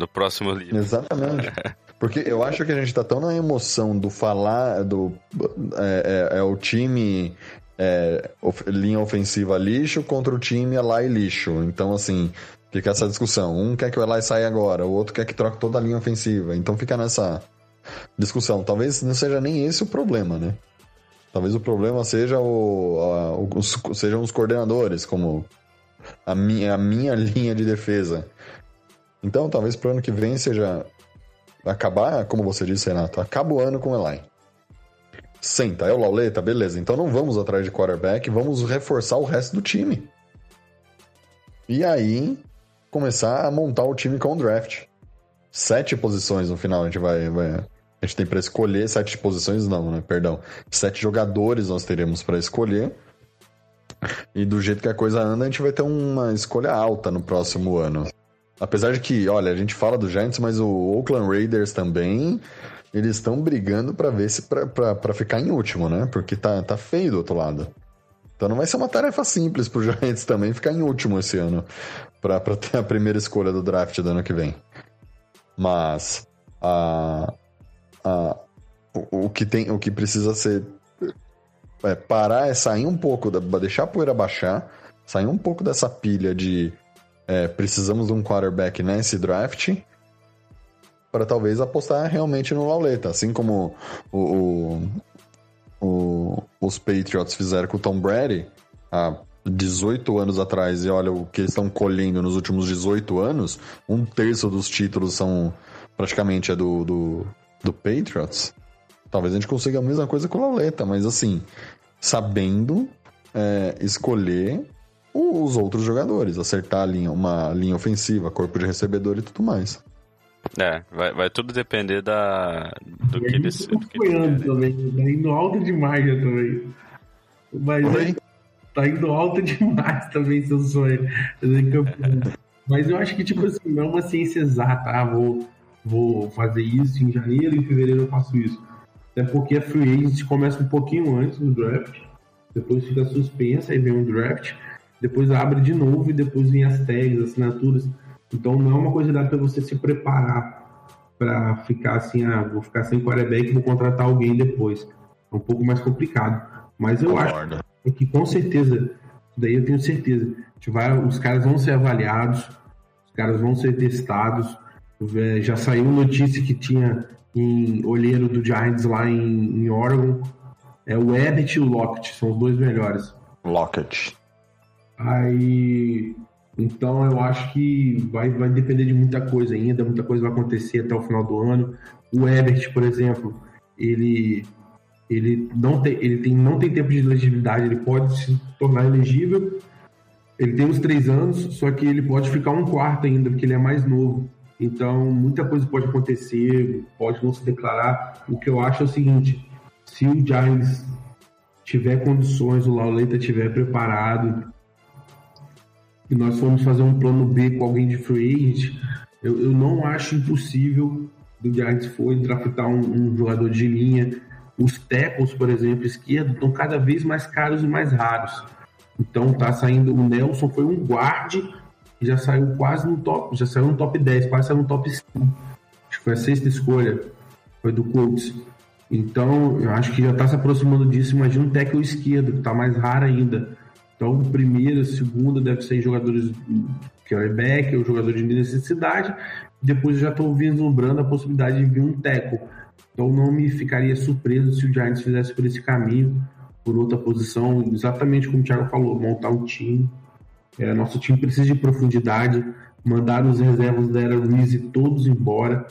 do próximo livro. Exatamente. Porque eu acho que a gente tá tão na emoção do falar do. É, é, é o time é, linha ofensiva lixo contra o time Eli lixo. Então, assim, fica essa discussão. Um quer que o Eli saia agora, o outro quer que troque toda a linha ofensiva. Então fica nessa discussão. Talvez não seja nem esse o problema, né? Talvez o problema seja o, a, os, sejam os coordenadores, como a minha, a minha *laughs* linha de defesa. Então, talvez pro ano que vem seja acabar, como você disse, Renato, acaba o ano com o Eli. Senta, é o Lauleta, beleza. Então não vamos atrás de quarterback, vamos reforçar o resto do time. E aí, começar a montar o time com o draft. Sete posições no final a gente vai. vai a gente tem para escolher sete posições, não, né? Perdão. Sete jogadores nós teremos para escolher. E do jeito que a coisa anda, a gente vai ter uma escolha alta no próximo ano. Apesar de que, olha, a gente fala do Giants, mas o Oakland Raiders também, eles estão brigando para ver se para ficar em último, né? Porque tá, tá feio do outro lado. Então não vai ser uma tarefa simples pro *laughs* Giants também ficar em último esse ano para ter a primeira escolha do draft do ano que vem. Mas a, a, o, o que tem, o que precisa ser é, parar é sair um pouco, da, deixar a poeira baixar, sair um pouco dessa pilha de é, precisamos de um quarterback nesse draft para talvez apostar realmente no Lauleta, assim como o, o, o, os Patriots fizeram com o Tom Brady há 18 anos atrás e olha o que eles estão colhendo nos últimos 18 anos, um terço dos títulos são praticamente é do, do, do Patriots. Talvez a gente consiga a mesma coisa com o Lauleta, mas assim, sabendo é, escolher os outros jogadores, acertar a linha, uma linha ofensiva, corpo de recebedor e tudo mais. É, vai, vai tudo depender da, do que eles. Tá acompanhando também, tá indo alto demais já também. Mas é, tá indo alto *laughs* demais também seu sonho. Mas eu acho que, tipo assim, não é uma ciência exata. Ah, vou, vou fazer isso em janeiro, em fevereiro eu faço isso. Até porque a free agent começa um pouquinho antes do draft, depois fica suspensa, aí vem um draft, depois abre de novo e depois vem as tags, assinaturas. Então não é uma coisa dada para você se preparar para ficar assim, ah, vou ficar sem quarterback e vou contratar alguém depois. É um pouco mais complicado. Mas eu Concordo. acho que com certeza, daí eu tenho certeza, vai, os caras vão ser avaliados, os caras vão ser testados. É, já saiu notícia que tinha em olheiro do Giants lá em, em Oregon. É o Abbott e o Lockett, são os dois melhores. Lockett. Aí então eu acho que vai, vai depender de muita coisa ainda, muita coisa vai acontecer até o final do ano. O Ebert, por exemplo, ele, ele, não, tem, ele tem, não tem tempo de elegibilidade, ele pode se tornar elegível. Ele tem uns três anos, só que ele pode ficar um quarto ainda, porque ele é mais novo. Então, muita coisa pode acontecer, pode não se declarar. O que eu acho é o seguinte: se o Giants tiver condições, o Lauleta estiver preparado, e nós formos fazer um plano B com alguém de free agent, eu, eu não acho impossível do Giants foi draftar um, um, jogador de linha. Os tackles, por exemplo, esquerdo, estão cada vez mais caros e mais raros. Então tá saindo. O Nelson foi um guarde e já saiu quase no top, já saiu no top 10, quase saiu no top 5. Acho que foi a sexta escolha. Foi do Colts. Então, eu acho que já está se aproximando disso. Imagina um tackle esquerdo, que está mais raro ainda. Então, primeira, segunda deve ser jogadores que é o back, o jogador de necessidade. Depois eu já estou vislumbrando a possibilidade de vir um teco. Então não me ficaria surpreso se o Giants fizesse por esse caminho, por outra posição, exatamente como o Thiago falou, montar um time. É, nosso time precisa de profundidade. Mandar os reservas da Era Ruiz todos embora.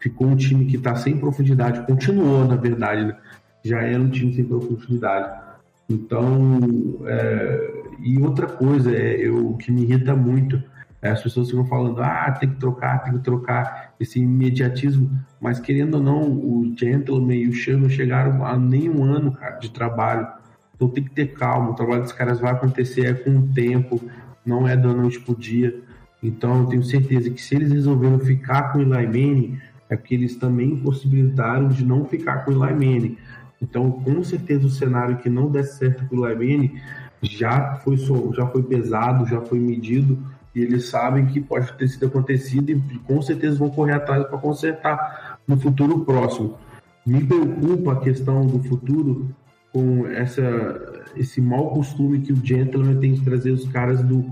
Ficou um time que está sem profundidade. Continuou, na verdade, né? Já era um time sem profundidade então, é, e outra coisa, é, eu, que me irrita muito, é, as pessoas ficam falando, ah, tem que trocar, tem que trocar, esse imediatismo, mas querendo ou não, o Gentleman e o Chan não chegaram a nenhum ano cara, de trabalho, então tem que ter calma, o trabalho dos caras vai acontecer é com o tempo, não é da noite pro dia, então eu tenho certeza que se eles resolveram ficar com o Eli Manning, é porque eles também possibilitaram de não ficar com o Eli Manning. Então, com certeza, o cenário que não der certo para o Lamine já foi, já foi pesado, já foi medido, e eles sabem que pode ter sido acontecido e com certeza vão correr atrás para consertar no futuro próximo. Me preocupa a questão do futuro com essa, esse mau costume que o Gentleman tem de trazer os caras do,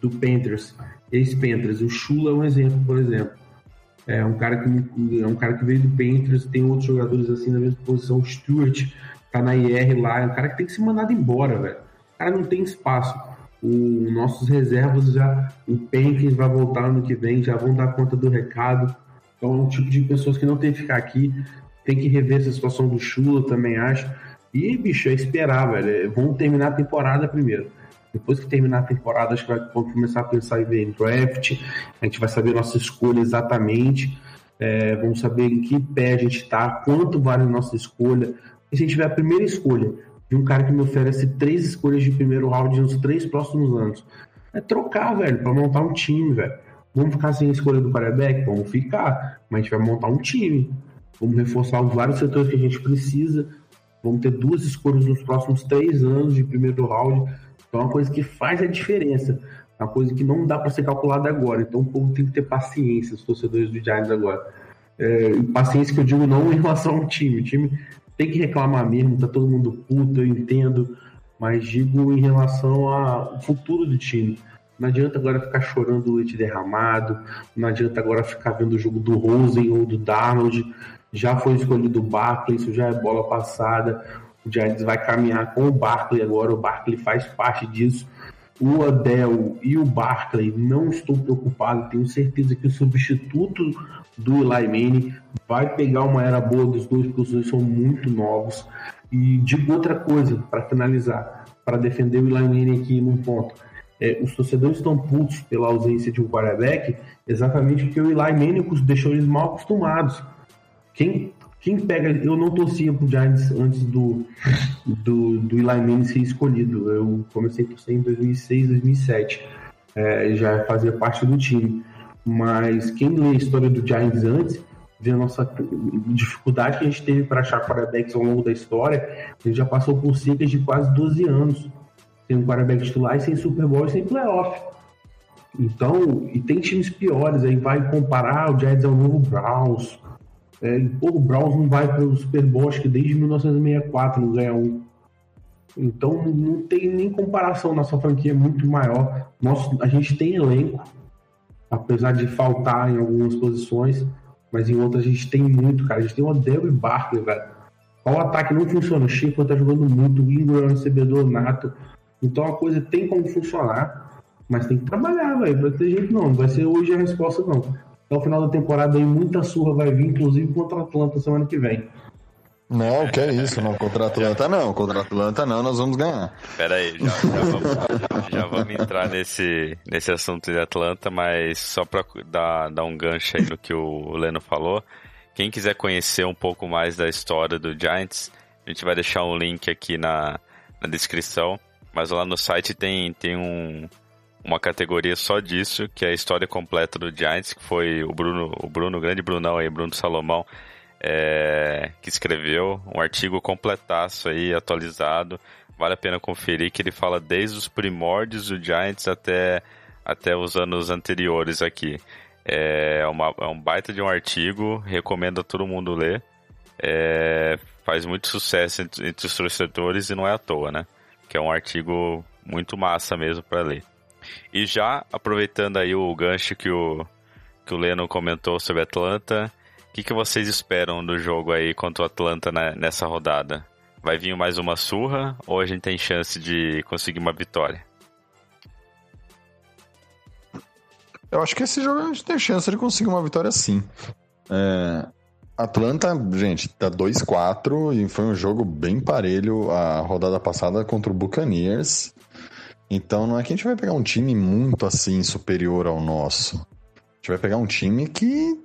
do Panthers, ex-Panthers. O Shula é um exemplo, por exemplo. É um cara que é um cara que veio do Panthers, tem outros jogadores assim na mesma posição. O Stewart tá na IR lá, é um cara que tem que ser mandado embora, velho. O cara não tem espaço. o nossos reservas já, o Penkins vai voltar ano que vem, já vão dar conta do recado. Então é um tipo de pessoas que não tem que ficar aqui, tem que rever essa situação do Chula, também acho. E, bicho, é esperar, velho. É, vamos terminar a temporada primeiro. Depois que terminar a temporada, acho que vai, começar a pensar em ver draft. A gente vai saber nossa escolha exatamente. É, vamos saber em que pé a gente está, quanto vale a nossa escolha. E se a gente tiver a primeira escolha de um cara que me oferece três escolhas de primeiro round nos três próximos anos, é trocar, velho, para montar um time, velho. Vamos ficar sem a escolha do quarterback? Vamos ficar, mas a gente vai montar um time. Vamos reforçar os vários setores que a gente precisa. Vamos ter duas escolhas nos próximos três anos de primeiro round. Então é uma coisa que faz a diferença. É uma coisa que não dá para ser calculada agora. Então o povo tem que ter paciência, os torcedores do Giants agora. É, paciência que eu digo não *laughs* em relação ao time. O time tem que reclamar mesmo, tá todo mundo puto, eu entendo. Mas digo em relação ao futuro do time. Não adianta agora ficar chorando o leite derramado, não adianta agora ficar vendo o jogo do Rosen ou do Darnold. Já foi escolhido o Barkley, isso já é bola passada. O Giants vai caminhar com o Barkley agora, o Barkley faz parte disso. O Adel e o Barkley não estou preocupado, tenho certeza que o substituto do Eli Manning vai pegar uma era boa dos dois, porque os dois são muito novos. E digo outra coisa, para finalizar, para defender o Eli Manning aqui num ponto. É, os torcedores estão putos pela ausência de um quarterback exatamente porque o Eli Manning deixou eles mal acostumados. Quem quem pega. Eu não torcia pro Giants antes do, do, do Eli Manning ser escolhido. Eu comecei a torcer em 2006, 2007. É, já fazia parte do time. Mas quem lê a história do Giants antes, vê a nossa dificuldade que a gente teve para achar quarterbacks ao longo da história. A gente já passou por cerca de quase 12 anos sem um quarterback titular e sem Super Bowl e sem playoff. Então, e tem times piores, aí vai comparar o Giants ao novo Browns, é, pô, o Browns não vai para o Super Bowl, acho que desde 1964 não ganha um. Então não tem nem comparação, nossa franquia é muito maior. Nosso, a gente tem elenco, apesar de faltar em algumas posições, mas em outras a gente tem muito, cara. A gente tem o Odell e Barkley, velho. O ataque não funciona, o Chico tá jogando muito, o Ingram é um recebedor nato. Então a coisa tem como funcionar, mas tem que trabalhar, velho. Vai ter jeito não vai ser hoje a resposta não. Até o final da temporada aí muita surra vai vir, inclusive contra o Atlanta semana que vem. Não, que é isso, não. Contra Atlanta não. Contra Atlanta não, nós vamos ganhar. Pera aí, já, já, vamos, já vamos entrar nesse, nesse assunto de Atlanta, mas só pra dar, dar um gancho aí no que o Leno falou. Quem quiser conhecer um pouco mais da história do Giants, a gente vai deixar um link aqui na, na descrição. Mas lá no site tem, tem um, uma categoria só disso, que é a história completa do Giants, que foi o Bruno, o Bruno, o grande Brunão aí, Bruno Salomão, é, que escreveu um artigo completaço aí, atualizado. Vale a pena conferir que ele fala desde os primórdios do Giants até, até os anos anteriores aqui. É, uma, é um baita de um artigo, recomendo a todo mundo ler. É, faz muito sucesso entre, entre os torcedores e não é à toa, né? Que é um artigo muito massa mesmo para ler. E já aproveitando aí o gancho que o, que o Leno comentou sobre Atlanta, o que, que vocês esperam do jogo aí contra o Atlanta né, nessa rodada? Vai vir mais uma surra ou a gente tem chance de conseguir uma vitória? Eu acho que esse jogo a gente tem chance de conseguir uma vitória sim. É, Atlanta, gente, tá 2-4 e foi um jogo bem parelho a rodada passada contra o Buccaneers. Então não é que a gente vai pegar um time muito assim superior ao nosso. A gente vai pegar um time que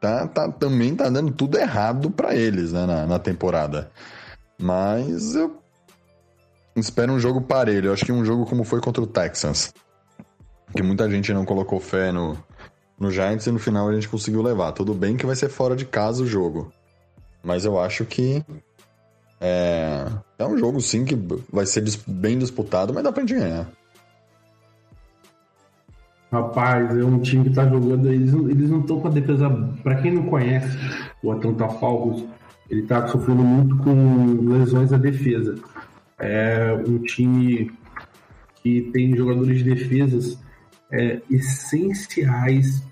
tá, tá, também tá dando tudo errado para eles né, na, na temporada. Mas eu espero um jogo parelho. Eu acho que um jogo como foi contra o Texans. Que muita gente não colocou fé no, no Giants e no final a gente conseguiu levar. Tudo bem que vai ser fora de casa o jogo. Mas eu acho que é, é um jogo, sim, que vai ser bem disputado, mas dá pra gente ganhar. Rapaz, é um time que tá jogando. Eles, eles não estão com a defesa. Pra quem não conhece o Atlanta Falcons, ele tá sofrendo muito com lesões da defesa. É um time que tem jogadores de defesas é, essenciais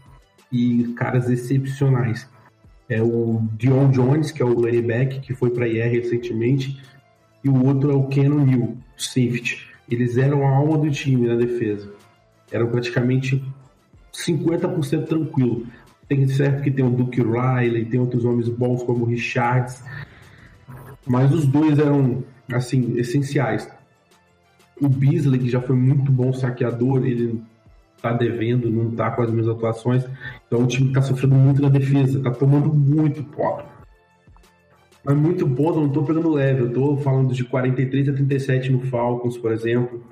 e caras excepcionais é o Dion Jones, que é o running back, que foi para IR recentemente, e o outro é o Keanu Neal, safety. eles eram a alma do time na defesa. Eram praticamente 50% tranquilo. Tem certo que tem o Duke Riley, tem outros homens bons como o Richards, mas os dois eram assim essenciais. O Beasley, que já foi muito bom saqueador, ele tá devendo, não tá com as mesmas atuações. Então o time tá sofrendo muito na defesa, tá tomando muito pó. Mas muito ponto, eu não tô pegando leve, eu tô falando de 43 a 37 no Falcons, por exemplo.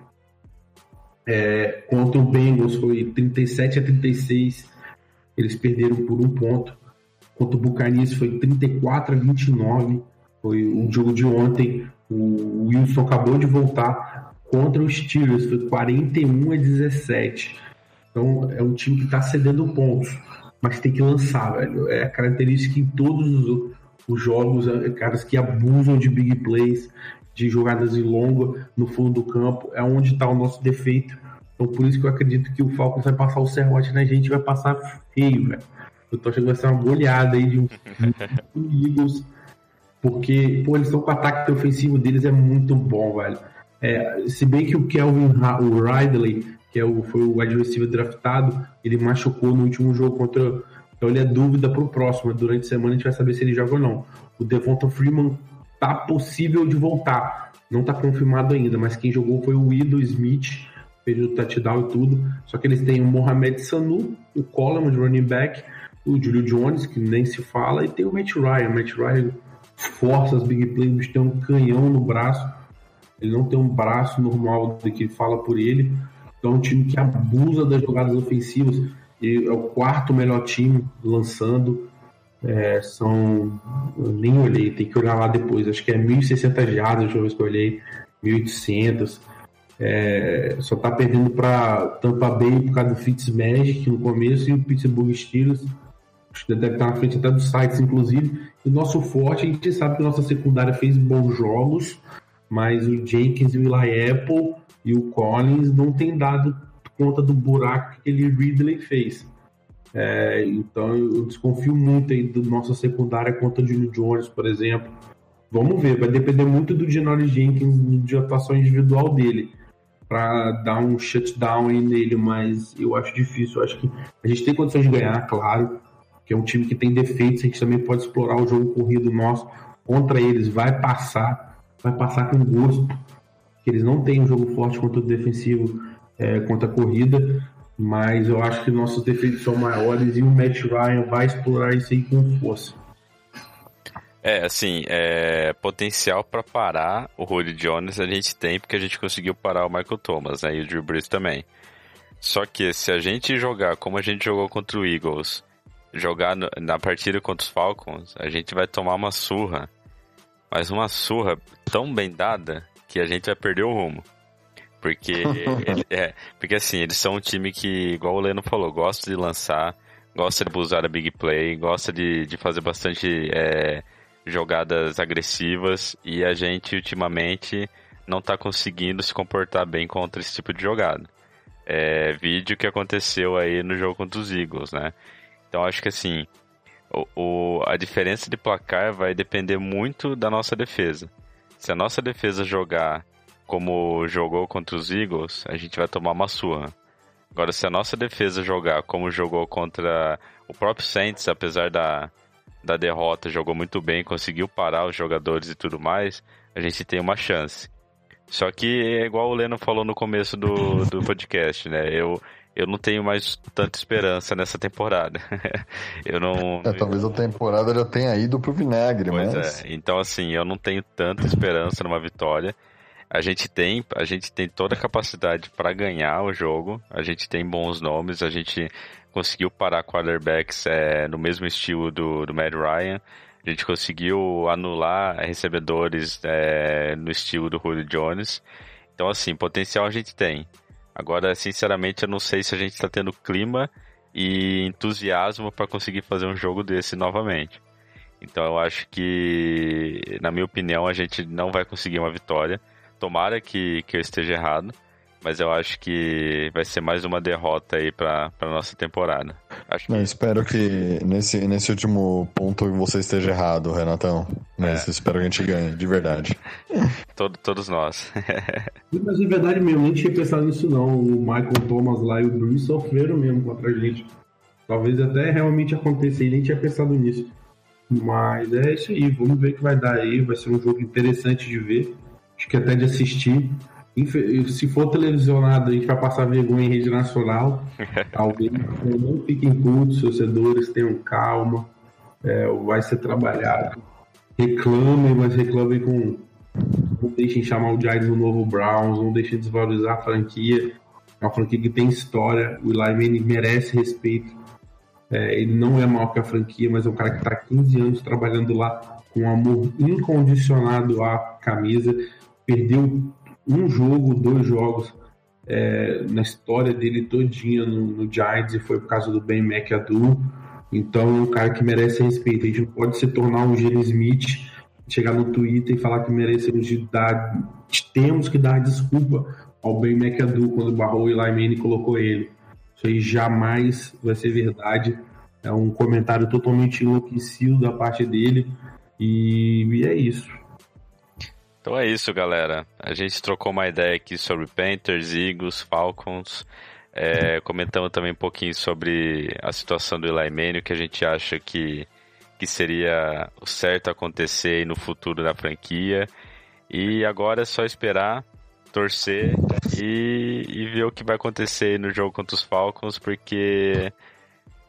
É, contra o Bengals foi 37 a 36, eles perderam por um ponto. Contra o Buccaneers foi 34 a 29, foi o jogo de ontem. O Wilson acabou de voltar contra os Steelers, foi 41 a 17. Então é um time que está cedendo pontos, mas tem que lançar, velho. É a característica em todos os, os jogos, é, caras que abusam de big plays, de jogadas em longa no fundo do campo, é onde está o nosso defeito. Então por isso que eu acredito que o Falcons vai passar o serrote na gente vai passar feio, velho. Eu tô achando que vai ser uma goleada aí de um, *laughs* um Eagles, porque, pô, eles estão com o ataque ofensivo deles é muito bom, velho. É, se bem que o Kelvin o Ridley, que é o, foi o receiver draftado, ele machucou no último jogo contra. Então ele é dúvida pro próximo. Durante a semana a gente vai saber se ele joga ou não. O Devonta Freeman tá possível de voltar. Não tá confirmado ainda, mas quem jogou foi o Widow Smith, fez o touchdown e tudo. Só que eles têm o Mohamed Sanu, o Coleman de running back, o Julio Jones, que nem se fala, e tem o Matt Ryan. O Matt Ryan força as big plays, tem um canhão no braço. Ele não tem um braço normal que fala por ele. Então é um time que abusa das jogadas ofensivas. E é o quarto melhor time lançando. É, são. Eu nem olhei, tem que olhar lá depois. Acho que é 1.600 jardas, deixa eu ver se eu olhei. 1.800. É, só tá perdendo para Tampa Bay por causa do Fitzmagic no começo e o Pittsburgh Steelers. Deve estar na frente até dos sites, inclusive. E o nosso forte, a gente sabe que a nossa secundária fez bons jogos, mas o Jenkins e o Eli Apple e o Collins não tem dado conta do buraco que aquele Ridley fez. É, então eu desconfio muito aí da nossa secundária contra o Julio Jones, por exemplo. Vamos ver, vai depender muito do Janory Jenkins, de atuação individual dele, para dar um shutdown aí nele, mas eu acho difícil. Eu acho que a gente tem condições de ganhar, claro, que é um time que tem defeitos, a gente também pode explorar o jogo corrido nosso contra eles, vai passar, vai passar com gosto eles não têm um jogo forte contra o defensivo, é, contra a corrida, mas eu acho que nossos defeitos são maiores e o Matt Ryan vai explorar isso aí com força. É, assim, é, potencial para parar o Julio Jones a gente tem, porque a gente conseguiu parar o Michael Thomas, né, e o Drew Brees também. Só que se a gente jogar como a gente jogou contra o Eagles, jogar no, na partida contra os Falcons, a gente vai tomar uma surra. Mas uma surra tão bem dada que a gente vai perder o rumo. Porque, *laughs* ele, é, porque assim, eles são um time que, igual o Leno falou, gosta de lançar, gosta de usar a big play, gosta de, de fazer bastante é, jogadas agressivas e a gente ultimamente não está conseguindo se comportar bem contra esse tipo de jogada. É, vídeo que aconteceu aí no jogo contra os Eagles, né? Então acho que assim, o, o, a diferença de placar vai depender muito da nossa defesa. Se a nossa defesa jogar como jogou contra os Eagles, a gente vai tomar uma surra. Agora, se a nossa defesa jogar como jogou contra o próprio Saints, apesar da, da derrota, jogou muito bem, conseguiu parar os jogadores e tudo mais, a gente tem uma chance. Só que é igual o Leno falou no começo do, do *laughs* podcast, né? Eu, eu não tenho mais tanta esperança nessa temporada. *laughs* eu não. É, talvez a temporada já tenha ido pro vinagre, pois mas. É. Então, assim, eu não tenho tanta esperança numa vitória. A gente tem, a gente tem toda a capacidade para ganhar o jogo. A gente tem bons nomes. A gente conseguiu parar quarterbacks é, no mesmo estilo do, do Matt Ryan. A gente conseguiu anular recebedores é, no estilo do Julio Jones. Então, assim, potencial a gente tem. Agora, sinceramente, eu não sei se a gente está tendo clima e entusiasmo para conseguir fazer um jogo desse novamente. Então, eu acho que, na minha opinião, a gente não vai conseguir uma vitória. Tomara que, que eu esteja errado, mas eu acho que vai ser mais uma derrota aí para nossa temporada. Acho que... Não, espero que nesse, nesse último ponto você esteja errado, Renatão. Mas É. espero que a gente ganhe, de verdade. *laughs* Todo- todos nós. *laughs* Mas de verdade mesmo, nem tinha pensado nisso não. O Michael Thomas lá e o Bruce sofreram mesmo contra a gente. Talvez até realmente aconteça e nem tinha pensado nisso. Mas é isso aí, vamos ver o que vai dar aí. Vai ser um jogo interessante de ver. Acho que até de assistir. Se for televisionado, a gente vai passar vergonha em rede nacional. *laughs* Talvez não fiquem putos, torcedores, tenham calma. É, vai ser trabalhado. Reclamem, mas reclamem com. Não deixem chamar o Giants no novo Browns, não deixem desvalorizar a franquia. É uma franquia que tem história. O Eli Manning merece respeito. É, ele não é maior que a franquia, mas é um cara que está há 15 anos trabalhando lá com amor incondicionado à camisa. Perdeu um jogo, dois jogos é, na história dele todinha no, no Giants e foi por causa do Ben McAdoo. Então é um cara que merece respeito. A gente não pode se tornar um Gene Smith, chegar no Twitter e falar que merecemos de dar, temos que dar desculpa ao Ben McAdoo quando barrou o Eli Manning e colocou ele. Isso aí jamais vai ser verdade. É um comentário totalmente enlouquecido da parte dele. E, e é isso. Então é isso, galera. A gente trocou uma ideia aqui sobre Panthers, Eagles, Falcons. É, *laughs* comentamos também um pouquinho sobre a situação do Eli Manning, o que a gente acha que, que seria o certo acontecer no futuro da franquia. E agora é só esperar, torcer e, e ver o que vai acontecer no jogo contra os Falcons, porque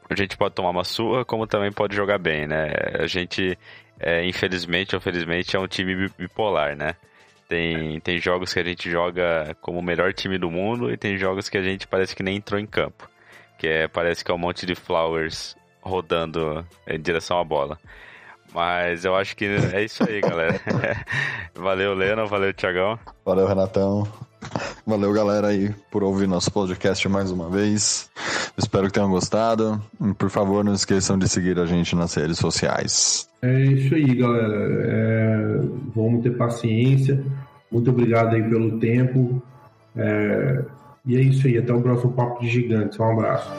a gente pode tomar uma surra, como também pode jogar bem, né? A gente, é, infelizmente ou felizmente, é um time bi- bipolar, né? Tem, tem jogos que a gente joga como o melhor time do mundo e tem jogos que a gente parece que nem entrou em campo. Que é, parece que é um monte de flowers rodando em direção à bola. Mas eu acho que é isso aí, galera. *laughs* valeu, Leno, valeu, Tiagão. Valeu, Renatão. Valeu, galera, aí, por ouvir nosso podcast mais uma vez. Espero que tenham gostado. Por favor, não esqueçam de seguir a gente nas redes sociais. É isso aí, galera. É, vamos ter paciência. Muito obrigado aí pelo tempo. É, e é isso aí. Até o próximo Papo de Gigantes. Um abraço.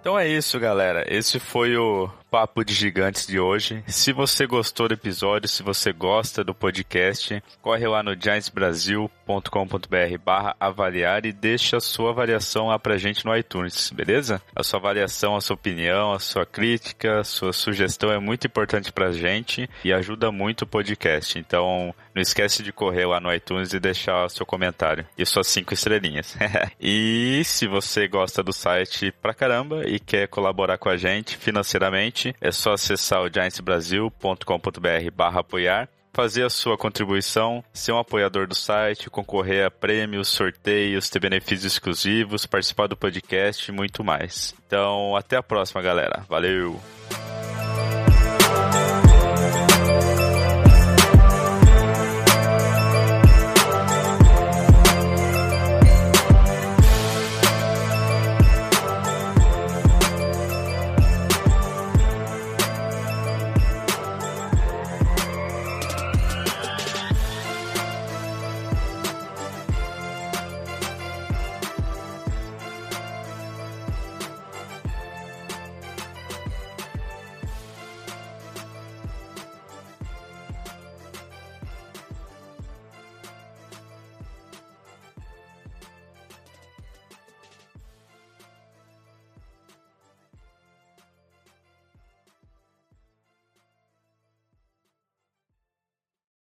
Então é isso, galera. Esse foi o Papo de Gigantes de hoje. Se você gostou do episódio, se você gosta do podcast, corre lá no giantsbrasil.com.br barra avaliar e deixa a sua avaliação lá pra gente no iTunes, beleza? A sua avaliação, a sua opinião, a sua crítica, a sua sugestão é muito importante pra gente e ajuda muito o podcast. Então, não esquece de correr lá no iTunes e deixar seu comentário e suas cinco estrelinhas. *laughs* e se você gosta do site pra caramba e quer colaborar com a gente financeiramente, é só acessar o giantsbrasil.com.br barra apoiar fazer a sua contribuição, ser um apoiador do site, concorrer a prêmios, sorteios, ter benefícios exclusivos, participar do podcast e muito mais. Então, até a próxima, galera. Valeu!